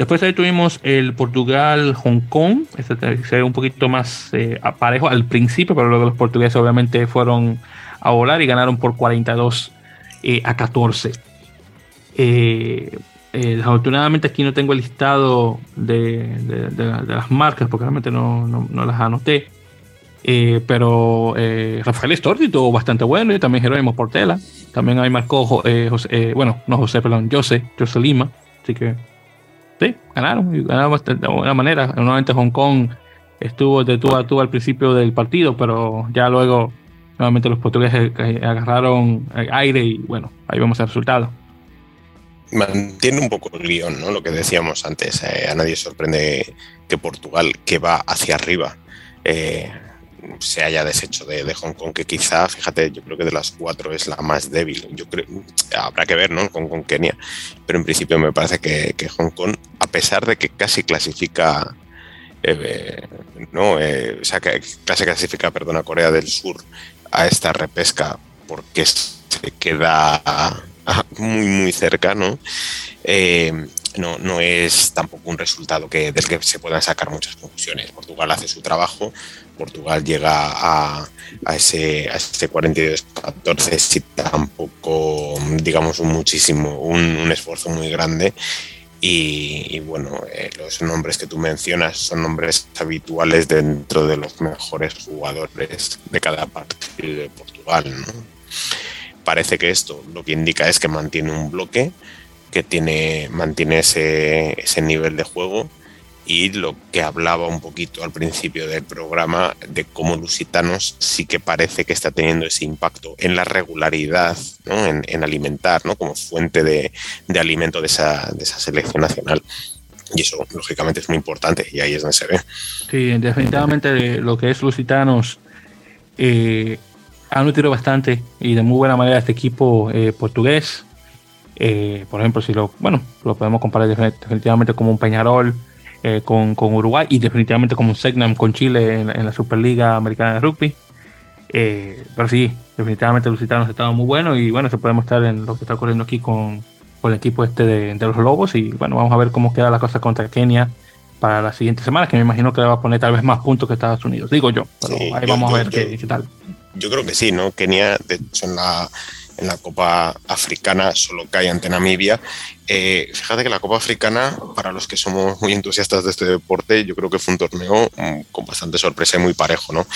Después ahí tuvimos el Portugal-Hong Kong. Este se ve un poquito más eh, parejo al principio, pero luego los portugueses obviamente fueron a volar y ganaron por 42 eh, a 14. Eh, desafortunadamente aquí no tengo el listado de, las marcas porque realmente no, no, las anoté. pero Rafael Storti tuvo bastante bueno y también Jerónimo Portela. También ahí marcó, José, bueno, no José, perdón, José, José Lima. Así que ganaron ganaron de buena manera. Nuevamente Hong Kong estuvo de tú a tú al principio del partido, pero ya luego nuevamente los portugueses agarraron aire y bueno, ahí vemos el resultado. Mantiene un poco el guion, ¿no? Lo que decíamos antes, eh, a nadie sorprende que Portugal, que va hacia arriba, eh, se haya deshecho de, Hong Kong, que quizá, fíjate, yo creo que de las cuatro es la más débil. Yo creo, habrá que ver, ¿no? Con, Kenia, pero en principio me parece que, Hong Kong, a pesar de que casi clasifica, eh, no, eh, o sea, que clasifica, perdona, Corea del Sur a esta repesca porque se queda muy, muy cerca, ¿no? Eh, no, no es tampoco un resultado que, del que se puedan sacar muchas conclusiones. Portugal hace su trabajo, Portugal llega a, ese, a ese 42-14 si tampoco, digamos, un muchísimo, un, esfuerzo muy grande. Y, bueno, eh, los nombres que tú mencionas son nombres habituales dentro de los mejores jugadores de cada partido de Portugal. Parece que esto lo que indica es que mantiene un bloque, que tiene, mantiene ese nivel de juego y lo que hablaba un poquito al principio del programa de cómo Lusitanos sí que parece que está teniendo ese impacto en la regularidad, en, alimentar, ¿no? como fuente de, alimento de esa, de esa selección nacional. Y eso, lógicamente, es muy importante y ahí es donde se ve. Sí, definitivamente lo que es Lusitanos eh, ha nutrido bastante y de muy buena manera este equipo eh, portugués. Eh, por ejemplo, si lo, bueno, lo podemos comparar definitivamente como un Peñarol, eh, con, con, Uruguay y definitivamente como un Segnam con Chile en, la Superliga Americana de Rugby. Eh, pero sí, definitivamente los Lusitanos estado muy buenos y bueno, se puede mostrar en lo que está ocurriendo aquí con, con el equipo este de, de, los Lobos y bueno, vamos a ver cómo queda la cosa contra Kenia para la siguiente semana, que me imagino que va a poner tal vez más puntos que Estados Unidos, digo yo, pero ahí vamos a ver qué, qué, tal. Yo creo que sí, ¿no? Kenia, de hecho, en la en la Copa Africana solo cae ante Namibia. Eh, fíjate que la Copa Africana, para los que somos muy entusiastas de este deporte, yo creo que fue un torneo mm, con bastante sorpresa y muy parejo, ¿no?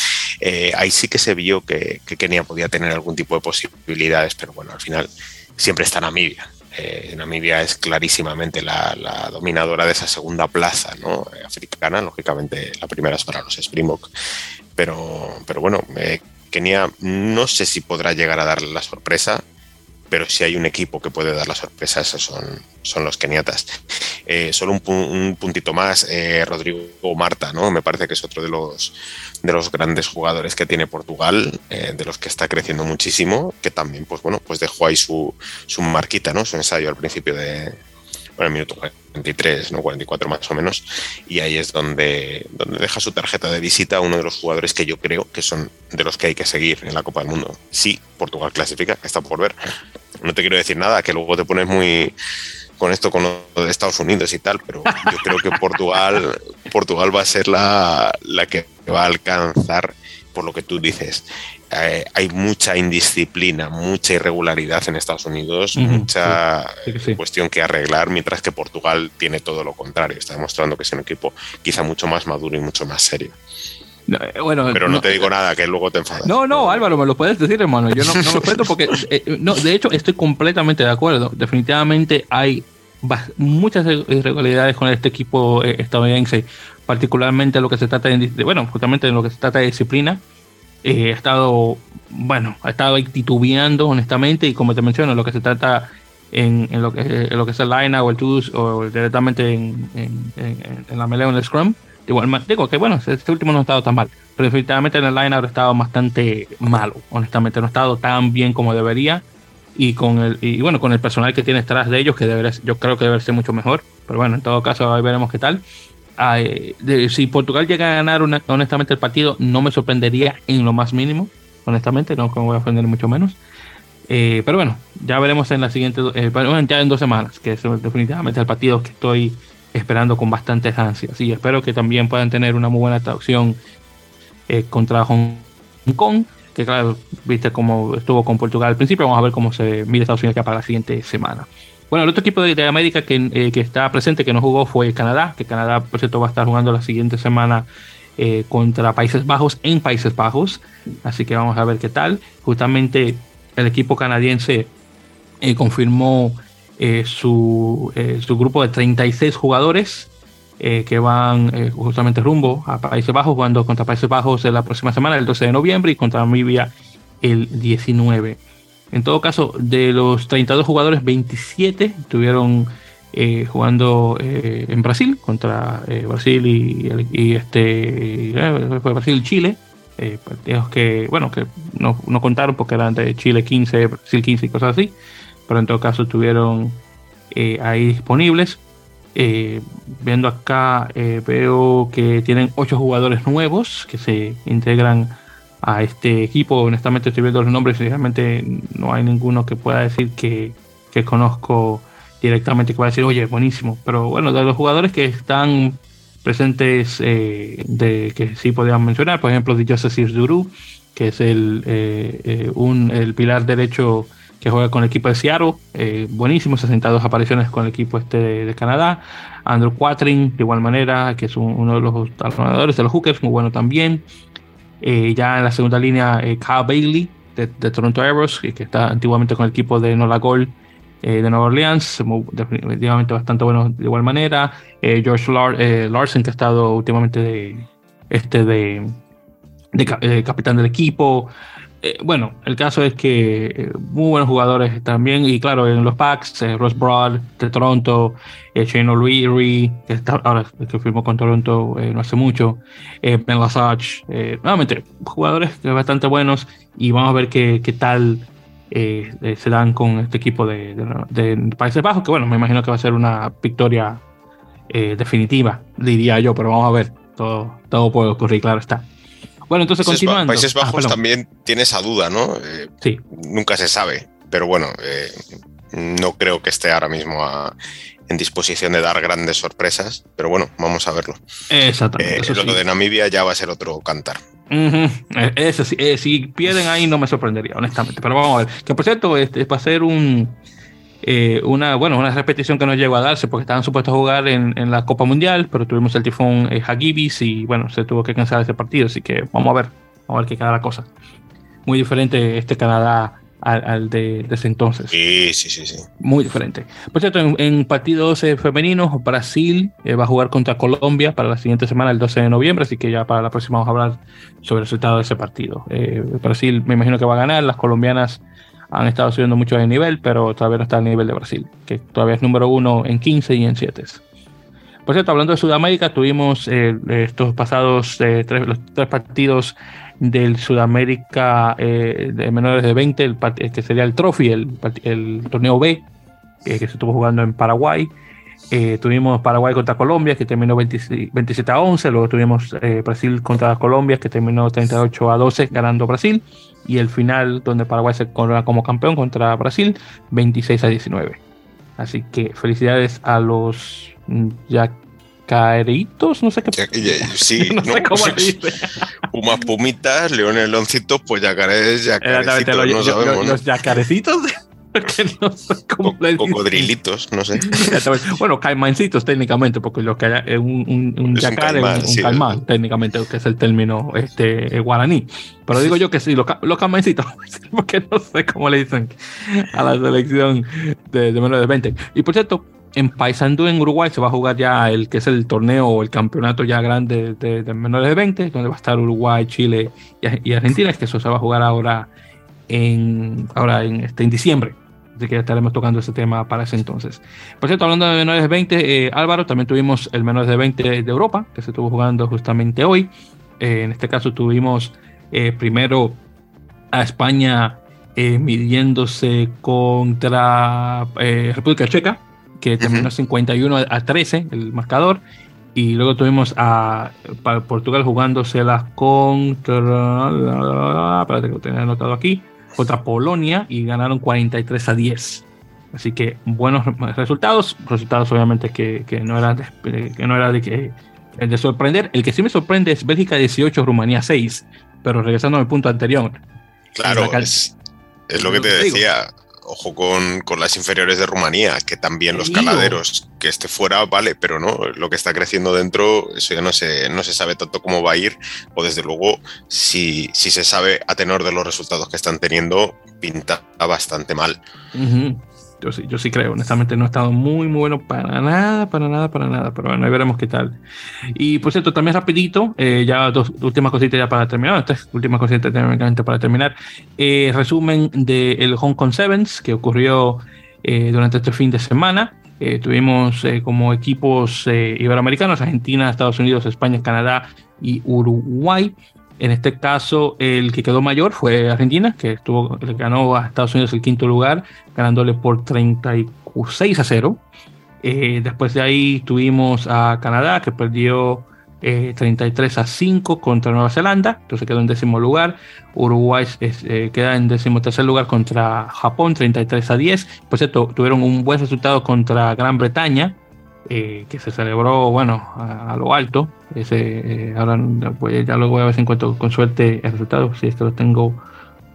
Eh, ahí sí que se vio que, Kenia podía tener algún tipo de posibilidades, pero bueno, al final siempre está Namibia. Eh, Namibia es clarísimamente la, dominadora de esa segunda plaza ¿no? africana, lógicamente la primera es para los Springbok, pero, pero bueno, Kenia no sé si podrá llegar a darle la sorpresa, pero si hay un equipo que puede dar la sorpresa, esos son, son los keniatas. Eh, solo un, puntito más, eh, Rodrigo Marta, ¿no? Me parece que es otro de los, de los grandes jugadores que tiene Portugal, eh, de los que está creciendo muchísimo, que también, pues bueno, pues dejó ahí su, su marquita, ¿no? Su ensayo al principio de, bueno, minuto 43, ¿no? 44 más o menos, y ahí es donde, donde deja su tarjeta de visita uno de los jugadores que yo creo que son de los que hay que seguir en la Copa del Mundo. Sí, Portugal clasifica, está por ver. No te quiero decir nada, que luego te pones muy con esto con lo de Estados Unidos y tal, pero yo creo que Portugal, Portugal va a ser la, la que va a alcanzar por lo que tú dices, eh, hay mucha indisciplina, mucha irregularidad en Estados Unidos, mucha cuestión que arreglar, mientras que Portugal tiene todo lo contrario. Está demostrando que es un equipo quizá mucho más maduro y mucho más serio. Eh, bueno, pero no, te digo nada, que luego te enfadas. No, no, Álvaro, me lo puedes decir, hermano. Yo no, no me porque, eh, no, de hecho, estoy completamente de acuerdo. Definitivamente hay muchas irregularidades con este equipo estadounidense, particularmente lo que se trata de, bueno, justamente en lo que se trata de disciplina eh, ha estado, bueno, ha estado titubeando honestamente y como te menciono, lo que se trata en, lo, que, en lo que es el line o el twos o directamente en, en, la melee o en el scrum, igual digo que bueno, este último no ha estado tan mal, pero definitivamente en el line ha estado bastante malo, honestamente, no ha estado tan bien como debería y con el y bueno con el personal que tiene detrás de ellos que debería, yo creo que debe ser mucho mejor pero bueno en todo caso ahí veremos qué tal si Portugal llega a ganar honestamente el partido, no me sorprendería en lo más mínimo, honestamente, no me voy a ofender mucho menos. Eh, pero bueno, ya veremos en la siguiente, eh, ya en dos semanas, que es definitivamente el partido que estoy esperando con bastantes ansias. Y espero que también puedan tener una muy buena traducción eh, contra Hong Kong, que claro, viste cómo estuvo con Portugal al principio, vamos a ver cómo se mide Estados Unidos ya para la siguiente semana. Bueno, el otro equipo de, América que, eh, está presente, que no jugó, fue Canadá, que Canadá, por cierto, va a estar jugando la siguiente semana eh, contra Países Bajos en Países Bajos. Así que vamos a ver qué tal. Justamente el equipo canadiense eh, confirmó su, su, grupo de 36 jugadores que van justamente rumbo a Países Bajos, jugando contra Países Bajos la próxima semana, el 12 de noviembre, y contra Namibia el 19. En todo caso, de los 32 jugadores, 27 estuvieron eh, jugando eh, en Brasil contra eh, Brasil y, este Brasil y Chile. partidos que, bueno, que no, contaron porque eran de Chile 15, Brasil 15 y cosas así. Pero en todo caso estuvieron ahí disponibles. viendo acá, veo que tienen 8 jugadores nuevos que se integran a este equipo. Honestamente estoy viendo los nombres y realmente no hay ninguno que pueda decir que, que conozco directamente, que pueda decir, oye, buenísimo. Pero bueno, de los jugadores que están presentes, eh, que sí podríamos mencionar, por ejemplo, Joseph Duru, que es el, eh, eh, un, el pilar derecho que juega con el equipo de Seattle, buenísimo, 62 apariciones con el equipo este de, Canadá. Andrew Quatrin, de igual manera, que es uno de los jugadores de los Hookers, muy bueno también. Eh, ya en la segunda línea, eh, Kyle Bailey de, Toronto Arrows, que, está antiguamente con el equipo de Nola Gol eh, de Nueva Orleans, definitivamente bastante bueno de igual manera. George Larson, que ha estado últimamente este de capitán del equipo. Eh, bueno, el caso es que eh, muy buenos jugadores también, y claro, en los packs, eh, Ross Broad de Toronto, Shane O'Leary, que está, ahora que firmó con Toronto no hace mucho, Ben Lasage, nuevamente, jugadores bastante buenos, y vamos a ver qué, qué tal se dan con este equipo de, de, Países Bajos, que bueno, me imagino que va a ser una victoria definitiva, diría yo, pero vamos a ver, todo, todo puede ocurrir, claro está. Bueno, entonces Países continuando. Países ah, Bajos también tiene esa duda, ¿no? Eh, sí. Nunca se sabe, pero bueno, eh, no creo que esté ahora mismo en disposición de dar grandes sorpresas, pero bueno, vamos a verlo. Exactamente. Eh, lo de Namibia ya va a ser otro cantar. Eso sí, eh, si pierden ahí no me sorprendería, honestamente. Pero vamos a ver. Que por cierto, este, va a ser un, eh, una, bueno, una repetición que no llegó a darse porque estaban supuestos a jugar en, en la Copa Mundial, pero tuvimos el tifón eh, Hagibis y bueno, se tuvo que cancelar ese partido. Así que vamos a ver, vamos a ver qué queda la cosa. Muy diferente este Canadá al, de, ese entonces. Sí, sí, sí, sí. Muy diferente. Por cierto, en, partidos femeninos, Brasil va a jugar contra Colombia para la siguiente semana, el 12 de noviembre, así que ya para la próxima vamos a hablar sobre el resultado de ese partido. Brasil me imagino que va a ganar, las colombianas han estado subiendo mucho de nivel, pero todavía no está al nivel de Brasil, que todavía es número uno en 15 y en 7. Por cierto, hablando de Sudamérica, tuvimos eh, estos pasados eh, tres, los tres partidos del Sudamérica eh, de menores de 20, el, que sería el Trophy, el, el torneo B, que se estuvo jugando en Paraguay. Tuvimos Paraguay contra Colombia, que terminó 27 a 11. Luego tuvimos Brasil contra Colombia, que terminó 38 a 12, ganando Brasil y el final donde Paraguay se corona como campeón contra Brasil 26 a 19. Así que felicidades a los yacaritos, no sé qué. sí, no, sé cómo le dice. Pumas, pumitas, leones, loncitos, pues yacarés, yacarecitos, no sabemos, los yacarecitos. no sé cómo le Cocodrilitos, no sé. bueno, caimancitos técnicamente, porque lo que hay, un, un, un yacar es un, caimán, técnicamente, que es el término este, guaraní. Pero digo yo que sí, los, los caimancitos, porque no sé cómo le dicen a la selección de, de menos de 20. Y por cierto, en Paysandú en Uruguay se va a jugar ya el que es el torneo o el campeonato ya grande de, de, menores de 20, donde va a estar Uruguay, Chile y, y Argentina, que eso se va a jugar ahora en, ahora en, este, en diciembre. Así que estaremos tocando ese tema para ese entonces. Por cierto, hablando de menores de 20, eh, Álvaro, también tuvimos el menores de 20 de Europa, que se estuvo jugando justamente hoy. Eh, en este caso tuvimos eh, primero a España midiéndose contra República Checa, que terminó 51 a 13 el marcador. Y luego tuvimos a, Portugal jugándoselas contra. Espérate que lo tenía anotado aquí contra Polonia y ganaron 43 a 10. Así que buenos resultados, resultados obviamente que, que no era de, que no era de, que, de sorprender. El que sí me sorprende es Bélgica 18, Rumanía 6, pero regresando al punto anterior. Claro, es, es, lo que te decía ojo con, con, las inferiores de Rumanía, que también los caladeros, que esté fuera, vale, pero no, lo que está creciendo dentro, eso ya no se, no se sabe tanto cómo va a ir, o desde luego, si, si se sabe a tenor de los resultados que están teniendo, pinta bastante mal. Yo sí, yo sí creo, honestamente no ha estado muy, muy bueno para nada, para nada, para nada, pero bueno, ahí veremos qué tal. Y por cierto, también rapidito, eh, ya dos últimas cositas ya para terminar, tres últimas cositas técnicamente para terminar. Eh, resumen del Hong Kong Sevens que ocurrió eh, durante este fin de semana. tuvimos como equipos iberoamericanos, Argentina, Estados Unidos, España, Canadá y Uruguay. En este caso, el que quedó mayor fue Argentina, que estuvo, ganó a Estados Unidos el quinto lugar, ganándole por 36 a 0. Eh, después de ahí tuvimos a Canadá, que perdió 33 eh, a 5 contra Nueva Zelanda, entonces quedó en décimo lugar. Uruguay eh, queda en décimo tercer lugar contra Japón, 33 a 10. Por cierto, tuvieron un buen resultado contra Gran Bretaña, eh, que se celebró, bueno, a, lo alto. Ese, eh, ahora pues, ya luego a ver si encuentro con suerte el resultado. Si esto lo tengo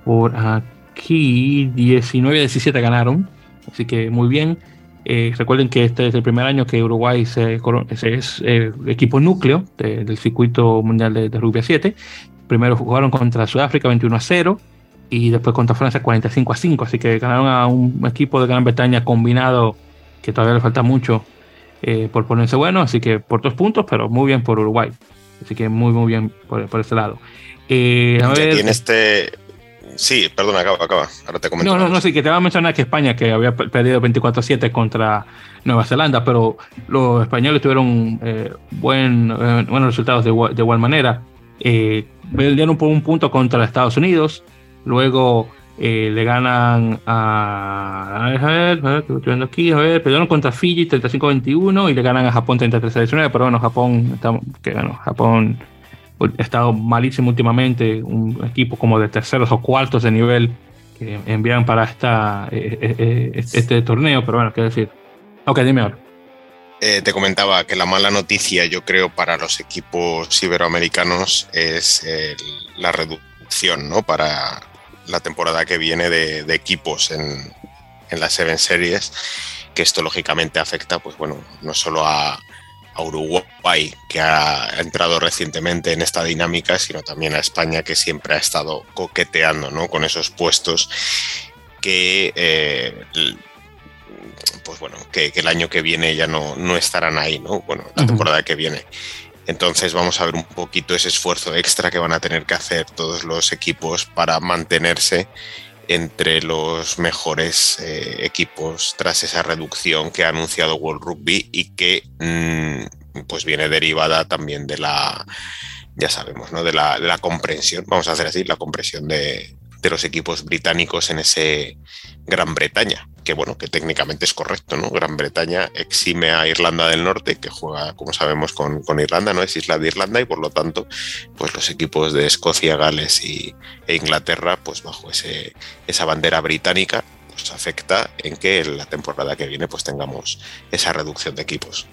por aquí, 19-17 ganaron. Así que muy bien. Eh, recuerden que este es el primer año que Uruguay se, es equipo núcleo del circuito mundial de, de rugby 7. Primero jugaron contra Sudáfrica 21 a 0 y después contra Francia 45 a 5. Así que ganaron a un equipo de Gran Bretaña combinado que todavía le falta mucho eh, por ponerse bueno, así que por dos puntos, pero muy bien por Uruguay. Así que muy, muy bien por, por ese lado. Eh, a ver, tiene este. Sí, perdona, acaba, acaba. Ahora te comento. No, no, no, sí, que te va a mencionar que España, que había perdido 24-7 contra Nueva Zelanda, pero los españoles tuvieron eh, buen, eh, buenos resultados de, de igual manera. Eh, perdieron por un punto contra Estados Unidos, luego eh, le ganan a. A ver, a ver, ver, estoy viendo aquí, a ver, perdieron contra Fiji 35-21 y le ganan a Japón 33-19, pero bueno, Japón, está, que ganó, Japón ha estado malísimo últimamente, un equipo como de terceros o cuartos de nivel que envían para esta, eh, eh, este torneo, pero bueno, qué decir. Ok, dime ahora. eh, te comentaba que la mala noticia, yo creo, para los equipos iberoamericanos es la reducción, ¿no? Para la temporada que viene de, equipos en, en las Seven Series, que esto lógicamente afecta, pues bueno, no solo a, Uruguay, que ha entrado recientemente en esta dinámica, sino también a España, que siempre ha estado coqueteando ¿no? con esos puestos que, eh, pues bueno, que, el año que viene ya no, no estarán ahí, ¿no? Bueno, la temporada que viene. Entonces vamos a ver un poquito ese esfuerzo extra que van a tener que hacer todos los equipos para mantenerse entre los mejores eh, equipos tras esa reducción que ha anunciado World Rugby y que mm, pues viene derivada también de la, ya sabemos, ¿no? de, la, comprensión, vamos a hacer así, la comprensión de, de los equipos británicos en ese Gran Bretaña, que bueno, que técnicamente es correcto, ¿no? Gran Bretaña exime a Irlanda del Norte, que juega, como sabemos, con, Irlanda, ¿no? Es isla de Irlanda y por lo tanto, pues los equipos de Escocia, Gales y, e Inglaterra, pues bajo ese, esa bandera británica, pues afecta en que la temporada que viene pues tengamos esa reducción de equipos.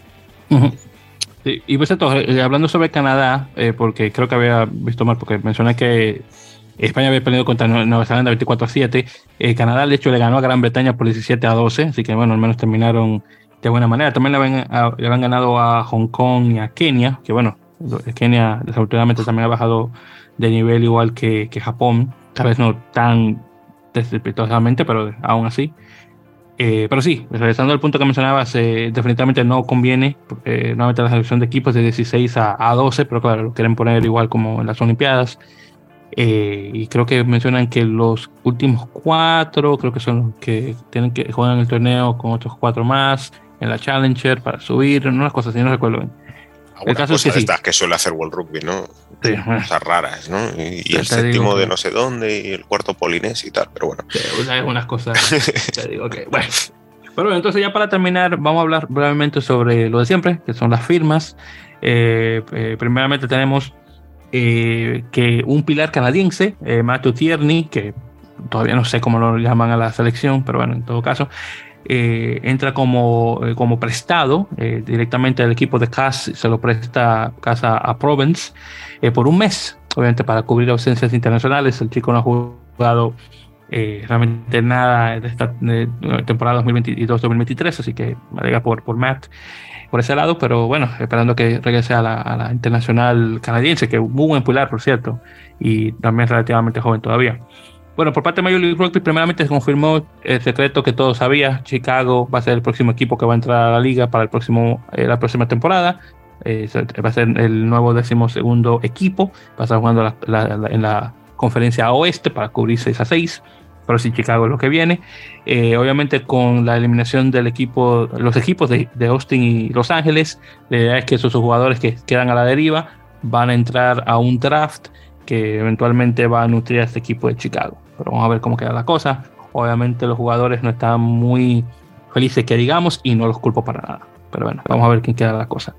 y pues esto, eh, hablando sobre Canadá, eh, porque creo que había visto mal, porque mencioné que España había perdido contra Nueva Zelanda 24 a 7. Eh, Canadá, de hecho, le ganó a Gran Bretaña por 17 a 12, así que bueno, al menos terminaron de buena manera. También le habían, ganado a Hong Kong y a Kenia, que bueno, Kenia desafortunadamente también ha bajado de nivel igual que, Japón, tal vez no tan desesperadamente, pero aún así. Eh, pero sí, regresando al punto que mencionabas, eh, definitivamente no conviene eh, nuevamente la selección de equipos de 16 a, a 12, pero claro, lo quieren poner igual como en las Olimpiadas. Eh, y creo que mencionan que los últimos cuatro, creo que son los que tienen que jugar el torneo con otros cuatro más en la Challenger para subir, unas cosas así, no recuerdo bien. el caso es que, estas que suele hacer World Rugby, ¿no? Sí, cosas raras, ¿no? Y, el séptimo de no sé dónde y el cuarto polinés y tal, pero bueno. Sí, algunas cosas, te digo que, bueno. Pero bueno, entonces ya para terminar, vamos a hablar brevemente sobre lo de siempre, que son las firmas. Eh, eh, primeramente tenemos eh, que un pilar canadiense, eh, Matthew Tierney, que todavía no sé cómo lo llaman a la selección, pero bueno, en todo caso, eh, entra como, como prestado directamente al equipo de CAS, se lo presta casa a Provence por un mes, obviamente para cubrir ausencias internacionales. El chico no ha jugado realmente nada de esta temporada 2022-2023, así que me alegra por, por Matt por ese lado, pero bueno, esperando que regrese a la, internacional canadiense, que es muy buen pilar, por cierto, y también relativamente joven todavía. Bueno, por parte de Major League Rugby, primeramente se confirmó el secreto que todos sabía. Chicago va a ser el próximo equipo que va a entrar a la liga para el próximo, eh, la próxima temporada. Eh, va a ser el nuevo decimosegundo equipo. Va a estar jugando en la conferencia oeste para cubrir 6 a 6 pero sí Chicago es lo que viene. Eh, obviamente con la eliminación del equipo, los equipos de, Austin y Los Ángeles, la idea es que esos jugadores que quedan a la deriva van a entrar a un draft que eventualmente va a nutrir a este equipo de Chicago. Pero vamos a ver cómo queda la cosa. Obviamente los jugadores no están muy felices que digamos y no los culpo para nada. Pero bueno, vamos a ver quién queda la cosa.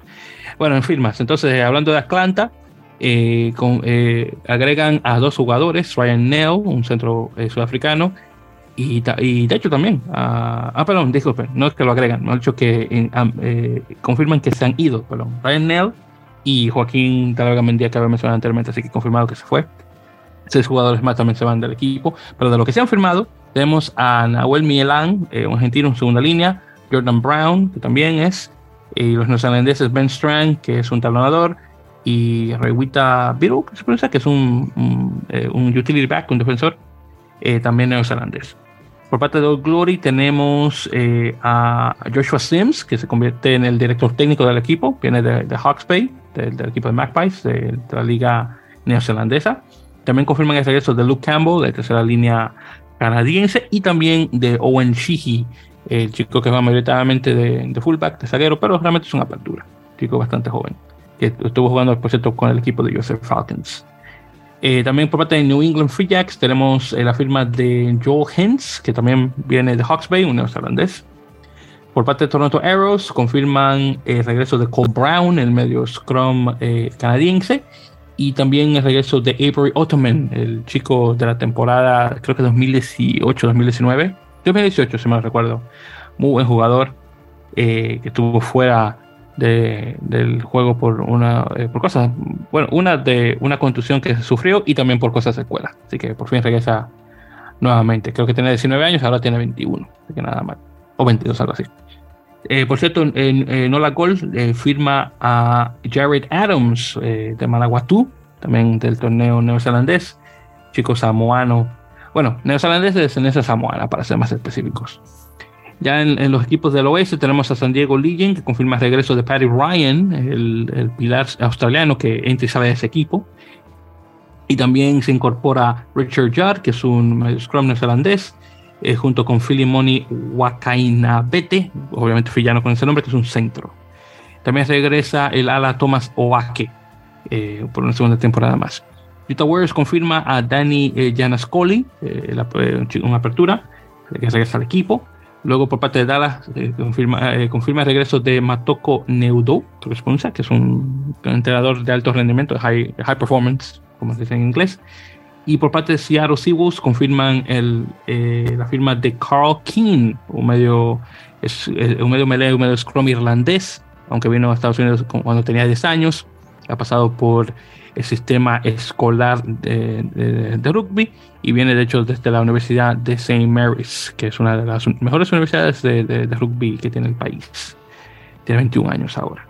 Bueno, en firmas. Entonces, hablando de Atlanta, eh, eh, agregan a dos jugadores, Ryan Nell, un centro eh, sudafricano, y, y, de hecho también, ah, perdón, disculpen, no es que lo agregan, no hecho que confirman que se han ido, perdón, Ryan Nell y Joaquín Talaga Mendía que había mencionado anteriormente, así que confirmado que se fue. Seis jugadores más también se van del equipo, pero de lo que se han firmado, tenemos a Nahuel Mielan, un argentino en segunda línea, Jordan Brown, que también es, y los neozelandeses Ben Strang, que es un talonador, y Rewita Biru, que es un, un, eh, un, utility back, un defensor, eh, también neozelandés. Por parte de Old Glory tenemos eh, a Joshua Sims, que se convierte en el director técnico del equipo, viene de, de Hawks Bay, del, equipo de Magpies, de, la liga neozelandesa. También confirman el regreso de Luke Campbell, de tercera línea canadiense, y también de Owen Sheehy, el chico que va mayoritariamente de, de fullback, de zaguero, pero realmente es una apertura, chico bastante joven que estuvo jugando, por cierto, con el equipo de Joseph Falcons. Eh, también por parte de New England Free Jacks tenemos eh, la firma de Joel Hens, que también viene de Hawks Bay, un neozelandés. Por parte de Toronto Arrows confirman el regreso de Cole Brown, el medio scrum eh, canadiense. Y también el regreso de Avery Ottoman, el chico de la temporada, creo que 2018-2019. 2018, si me recuerdo. Muy buen jugador. que estuvo fuera del juego por una por cosas, bueno, una de una contusión que sufrió y también por cosas secuelas. Así que por fin regresa nuevamente. Creo que tiene 19 años, ahora tiene 21, así que nada mal. O 22, algo así. Eh, por cierto, en, Nola Gold eh, firma a Jared Adams eh, de Malaguatú, también del torneo neozelandés, chico samoano. Bueno, neozelandés de descendencia samoana, para ser más específicos. Ya en, los equipos del oeste tenemos a San Diego Legion, que confirma el regreso de Paddy Ryan, el, pilar australiano que entra y sale de ese equipo. Y también se incorpora Richard Judd, que es un scrum neozelandés, eh, junto con Filimoni Wakainabete, obviamente Fillano con ese nombre, que es un centro. También regresa el ala Thomas Oake eh, por una segunda temporada más. Utah Warriors confirma a Danny eh, Janascoli, una apertura, que regresa al equipo. Luego por parte de Dallas confirma, confirma el regreso de Matoko Neudo, que es un entrenador de alto rendimiento, de high, high performance, como se dice en inglés. Y por parte de Seattle Seahawks confirman el, eh, la firma de Carl King, un medio, es, un medio melee, un medio scrum irlandés, aunque vino a Estados Unidos cuando tenía 10 años. Ha pasado por el sistema escolar de, de, rugby y viene de hecho desde la Universidad de St. Mary's, que es una de las mejores universidades de, rugby que tiene el país. Tiene 21 años ahora.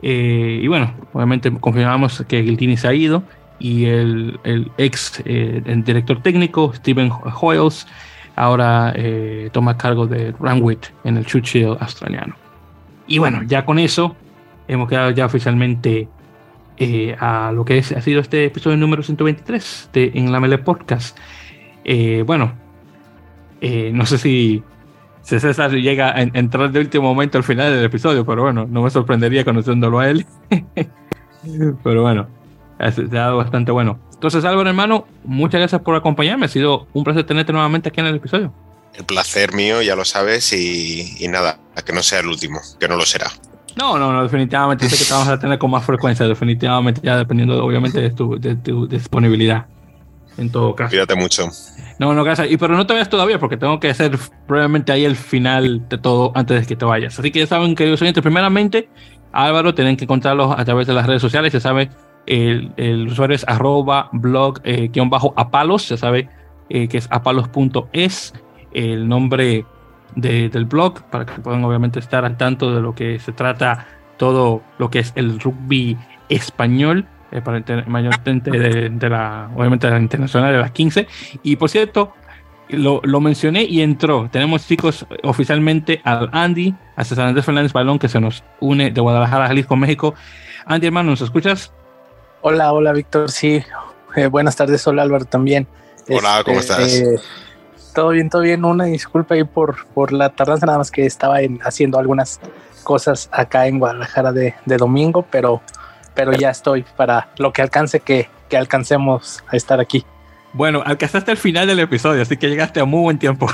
Eh, y bueno, obviamente confirmamos que Giltini se ha ido y el, el ex eh, director técnico, Steven Hoyles, ahora eh, toma cargo de Randwick en el Churchill australiano. Y bueno, ya con eso hemos quedado ya oficialmente eh, a lo que es, ha sido este episodio número 123 de En la Mele Podcast. bueno, no sé si, César llega a entrar de último momento al final del episodio, pero bueno, no me sorprendería conociéndolo a él. pero bueno, ha dado bastante bueno. Entonces, Álvaro, hermano, muchas gracias por acompañarme. Ha sido un placer tenerte nuevamente aquí en el episodio. El placer mío, ya lo sabes, y, nada, a que no sea el último, que no lo será. No, no, no, definitivamente sé que te vamos a tener con más frecuencia, definitivamente, ya dependiendo, obviamente, de tu, de tu disponibilidad. En todo caso. Cuídate mucho. No, no, gracias. Y pero no te vayas todavía porque tengo que hacer probablemente ahí el final de todo antes de que te vayas. Así que ya saben, queridos oyentes, primeramente, Álvaro, tienen que encontrarlos a través de las redes sociales. Ya saben, el, usuario es arroba blog eh, bajo apalos, ya sabe eh, que es apalos.es, el nombre del blog, para que puedan obviamente estar al tanto de lo que se trata todo lo que es el rugby español, eh, para el mayor de, de, la, obviamente de la internacional de las 15. Y por cierto, lo, lo, mencioné y entró. Tenemos chicos oficialmente al Andy, a César Andrés Fernández Balón, que se nos une de Guadalajara, Jalisco, México. Andy, hermano, ¿nos escuchas? Hola, hola Víctor, sí. Eh, buenas tardes, hola Álvaro también. Hola, ¿cómo este, estás? Eh, todo bien, todo bien. Una disculpa ahí por, por la tardanza, nada más que estaba haciendo algunas cosas acá en Guadalajara de, domingo, pero, pero ya estoy para lo que alcance que, que alcancemos a estar aquí. Bueno, alcanzaste el final del episodio, así que llegaste a muy buen tiempo.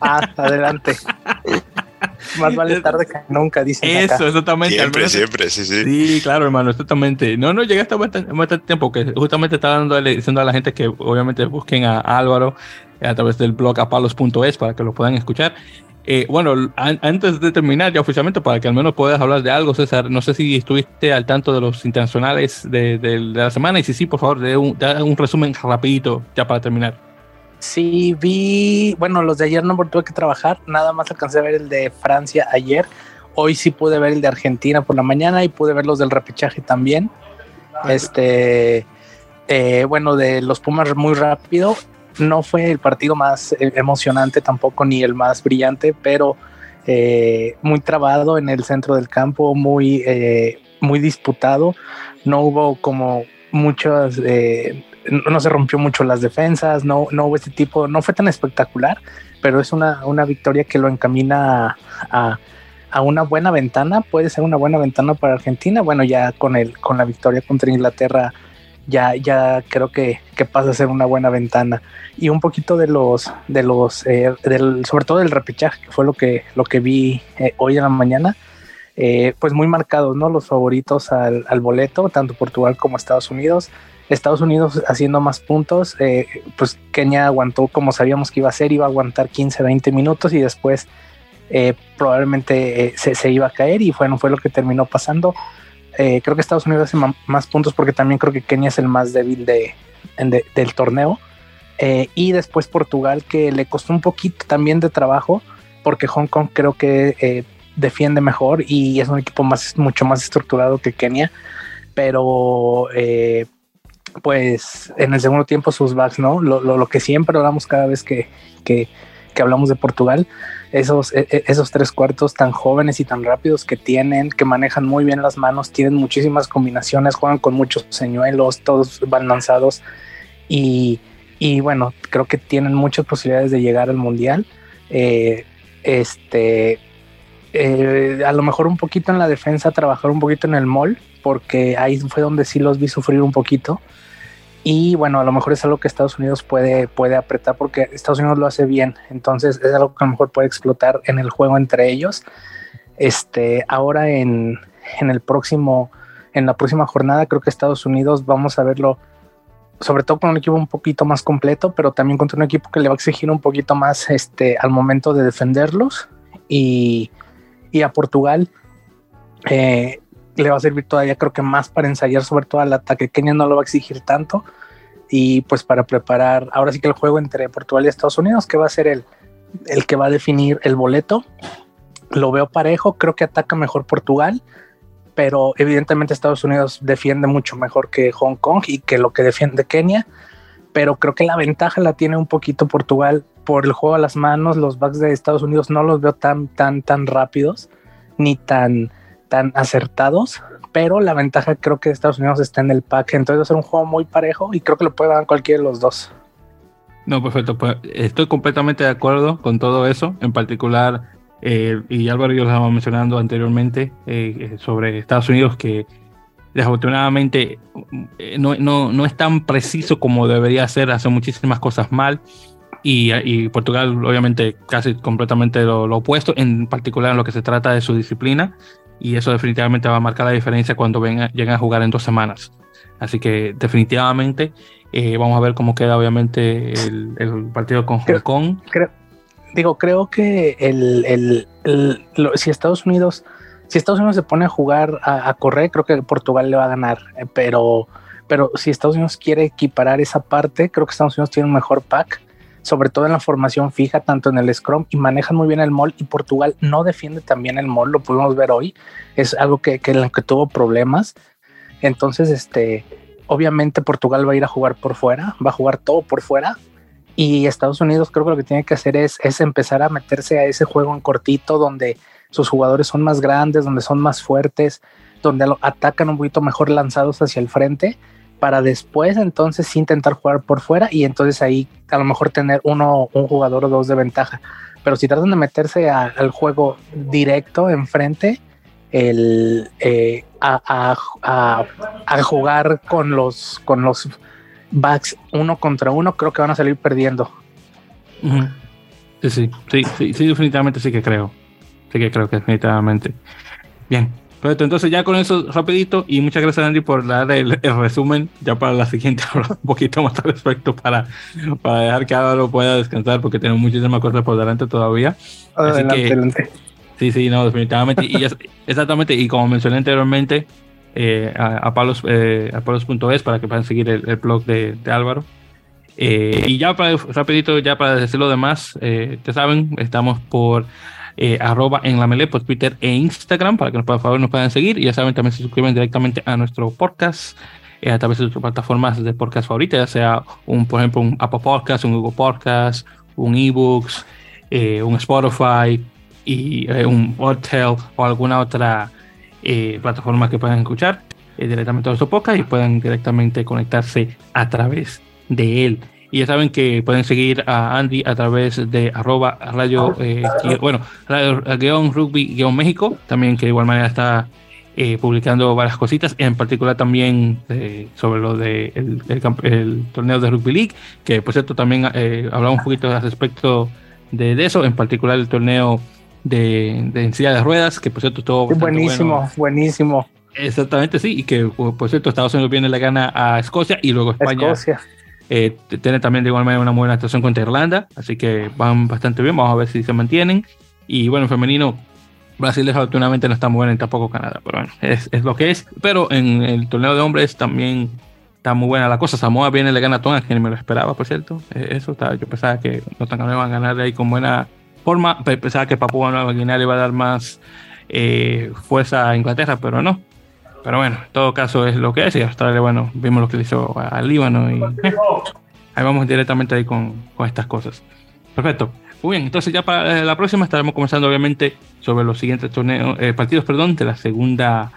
Ah, adelante. Más vale tarde que nunca, dicen. Eso, exactamente. Siempre, siempre, sí, sí. Sí, claro, hermano, exactamente. No, no, llegaste a bastante, bastante tiempo, que justamente estaba dando, diciendo a la gente que obviamente busquen a Álvaro a través del blog apalos.es para que lo puedan escuchar. Eh, bueno, antes de terminar ya oficialmente, para que al menos puedas hablar de algo, César, no sé si estuviste al tanto de los internacionales de, de, la semana y si sí, por favor, de un, un resumen rapidito ya para terminar. Sí, vi, bueno, los de ayer no tuve que trabajar, nada más alcancé a ver el de Francia ayer. Hoy sí pude ver el de Argentina por la mañana y pude ver los del repechaje también. Este, eh, bueno, de los Pumas muy rápido. No fue el partido más eh, emocionante tampoco, ni el más brillante, pero eh, muy trabado en el centro del campo, muy, muy disputado. No hubo como muchas no se rompió mucho las defensas, no, no hubo este tipo, no fue tan espectacular, pero es una, una victoria que lo encamina a, a, una buena ventana, puede ser una buena ventana para Argentina, bueno, ya con, el, con la victoria contra Inglaterra ya, ya creo que, que, pasa a ser una buena ventana. Y un poquito de los, de los, eh, sobre todo del repechaje, que fue lo que, lo que vi eh, hoy en la mañana, eh, pues muy marcados, ¿no? Los favoritos al, al, boleto, tanto Portugal como Estados Unidos. Estados Unidos haciendo más puntos, eh, pues Kenia aguantó como sabíamos que iba a ser, iba a aguantar 15, 20 minutos y después eh, probablemente se, iba a caer y bueno, fue lo que terminó pasando. creo que Estados Unidos hace más puntos porque también creo que Kenia es el más débil de, del torneo. y después Portugal, que le costó un poquito también de trabajo, porque Hong Kong creo que defiende mejor y es un equipo más, mucho más estructurado que Kenia. Pero pues en el segundo tiempo sus backs, ¿no? Lo, lo, que siempre hablamos cada vez que, que, que hablamos de Portugal, esos, e, e, esos tres cuartos tan jóvenes y tan rápidos que tienen, que manejan muy bien las manos, tienen muchísimas combinaciones, juegan con muchos señuelos, todos van lanzados y, y bueno, creo que tienen muchas posibilidades de llegar al mundial. Eh, este, eh, a lo mejor un poquito en la defensa, trabajar un poquito en el mall, porque ahí fue donde sí los vi sufrir un poquito. Y bueno, a lo mejor es algo que Estados Unidos puede, puede apretar porque Estados Unidos lo hace bien. Entonces es algo que a lo mejor puede explotar en el juego entre ellos. Este, ahora en, en el próximo, en la próxima jornada, creo que Estados Unidos vamos a verlo, sobre todo con un equipo un poquito más completo, pero también contra un equipo que le va a exigir un poquito más este, al momento de defenderlos. Y, y a Portugal, eh, le va a servir todavía creo que más para ensayar sobre todo al ataque. Kenia no lo va a exigir tanto y pues para preparar ahora sí que el juego entre Portugal y Estados Unidos que va a ser el, el que va a definir el boleto. Lo veo parejo, creo que ataca mejor Portugal, pero evidentemente Estados Unidos defiende mucho mejor que Hong Kong y que lo que defiende Kenia, pero creo que la ventaja la tiene un poquito Portugal por el juego a las manos, los backs de Estados Unidos no los veo tan tan tan rápidos ni tan tan acertados, pero la ventaja creo que Estados Unidos está en el pack, entonces va a ser un juego muy parejo y creo que lo puede dar cualquiera de los dos. No, perfecto, pues estoy completamente de acuerdo con todo eso, en particular, eh, y Álvaro yo lo estábamos mencionando anteriormente eh, eh, sobre Estados Unidos, que desafortunadamente no, no, no, es tan preciso como debería ser, hace muchísimas cosas mal. Y, y Portugal, obviamente, casi completamente lo, lo, opuesto, en particular en lo que se trata de su disciplina y eso definitivamente va a marcar la diferencia cuando venga, lleguen a jugar en dos semanas. Así que definitivamente eh, vamos a ver cómo queda obviamente el, partido con Hong Kong. digo, creo que el, si Estados Unidos, si Estados Unidos se pone a jugar a, correr, creo que Portugal le va a ganar. Eh, pero, pero si Estados Unidos quiere equiparar esa parte, creo que Estados Unidos tiene un mejor pack sobre todo en la formación fija, tanto en el Scrum, y manejan muy bien el mall, y Portugal no defiende también el mall, lo pudimos ver hoy, es algo que, que, que tuvo problemas. Entonces, este, obviamente Portugal va a ir a jugar por fuera, va a jugar todo por fuera, y Estados Unidos creo que lo que tiene que hacer es, es empezar a meterse a ese juego en cortito, donde sus jugadores son más grandes, donde son más fuertes, donde atacan un poquito mejor lanzados hacia el frente para después entonces intentar jugar por fuera y entonces ahí a lo mejor tener uno, un jugador o dos de ventaja. Pero si tratan de meterse al juego directo enfrente, el, eh, a, jugar con los, con los backs uno contra uno, creo que van a salir perdiendo. Sí, sí, sí, sí, sí, definitivamente sí que creo. Sí que creo que definitivamente. Bien, Perfecto, entonces ya con eso rapidito y muchas gracias Andy por dar el, resumen, ya para la siguiente hablar un poquito más al respecto para, para dejar que Álvaro pueda descansar porque tenemos muchísimas cosas por delante todavía. Adelante, Sí, sí, no, definitivamente. y exactamente, y como mencioné anteriormente, eh, a, palos, eh, a palos.es para que puedan seguir el, blog de, Álvaro. Eh, y ya para, rapidito, ya para decir lo demás, eh, ya saben, estamos por eh, arroba en la melee por Twitter e Instagram para que por favor nos puedan seguir. Y ya saben, también se suscriben directamente a nuestro podcast eh, a través de sus plataformas de podcast favoritas, ya sea un, por ejemplo, un Apple Podcast, un Google Podcast, un eBooks, eh, un Spotify y un Hotel o alguna otra plataforma que puedan escuchar directamente a nuestro podcast y puedan directamente conectarse a través de él. Y ya saben que pueden seguir a Andy a través de arroba radio, eh, bueno, radio guion rugby guion México, también que de igual manera está eh, publicando varias cositas, en particular también eh, sobre lo de el, torneo de Rugby League, que por cierto también hablamos un poquito al respecto de, eso, en particular el torneo de, de de ruedas, que por cierto todo buenísimo, buenísimo. Exactamente, sí, y que por cierto Estados Unidos viene la gana a Escocia y luego España. Escocia eh, tiene también de igual manera una buena actuación contra Irlanda, así que van bastante bien. Vamos a ver si se mantienen. Y bueno, en femenino, Brasil desafortunadamente no está muy bueno y tampoco Canadá, pero bueno, es, lo que es. Pero en el torneo de hombres también está muy buena la cosa. Samoa viene, le gana a Tonga, que ni me lo esperaba, por cierto. E, eso está, yo pensaba que los tanganos iban a ganar ahí con buena forma. Pensaba que Papua Nueva Guinea le iba a dar más eh, fuerza a Inglaterra, pero no. Pero bueno, en todo caso es lo que es. Y Australia, bueno, vimos lo que le hizo al Líbano y eh, ahí vamos directamente ahí con, con estas cosas. Perfecto. Muy bien, entonces ya para la próxima estaremos comenzando obviamente sobre los siguientes torneos, eh, partidos perdón, de la segunda,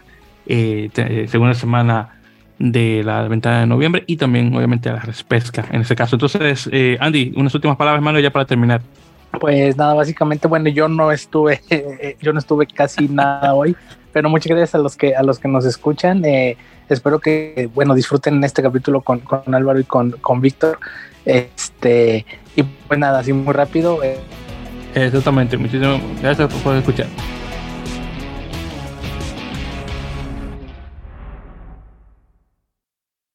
segunda semana de la ventana de noviembre y también obviamente a la respesca en ese caso. Entonces, eh, Andy, unas últimas palabras, hermano, ya para terminar. Pues nada, básicamente, bueno, yo no estuve, yo no estuve casi nada hoy, pero muchas gracias a los que a los que nos escuchan. Eh, espero que, bueno, disfruten este capítulo con, con Álvaro y con, con Víctor. Este, y pues nada, así muy rápido. Eh. Exactamente, muchísimas gracias por escuchar.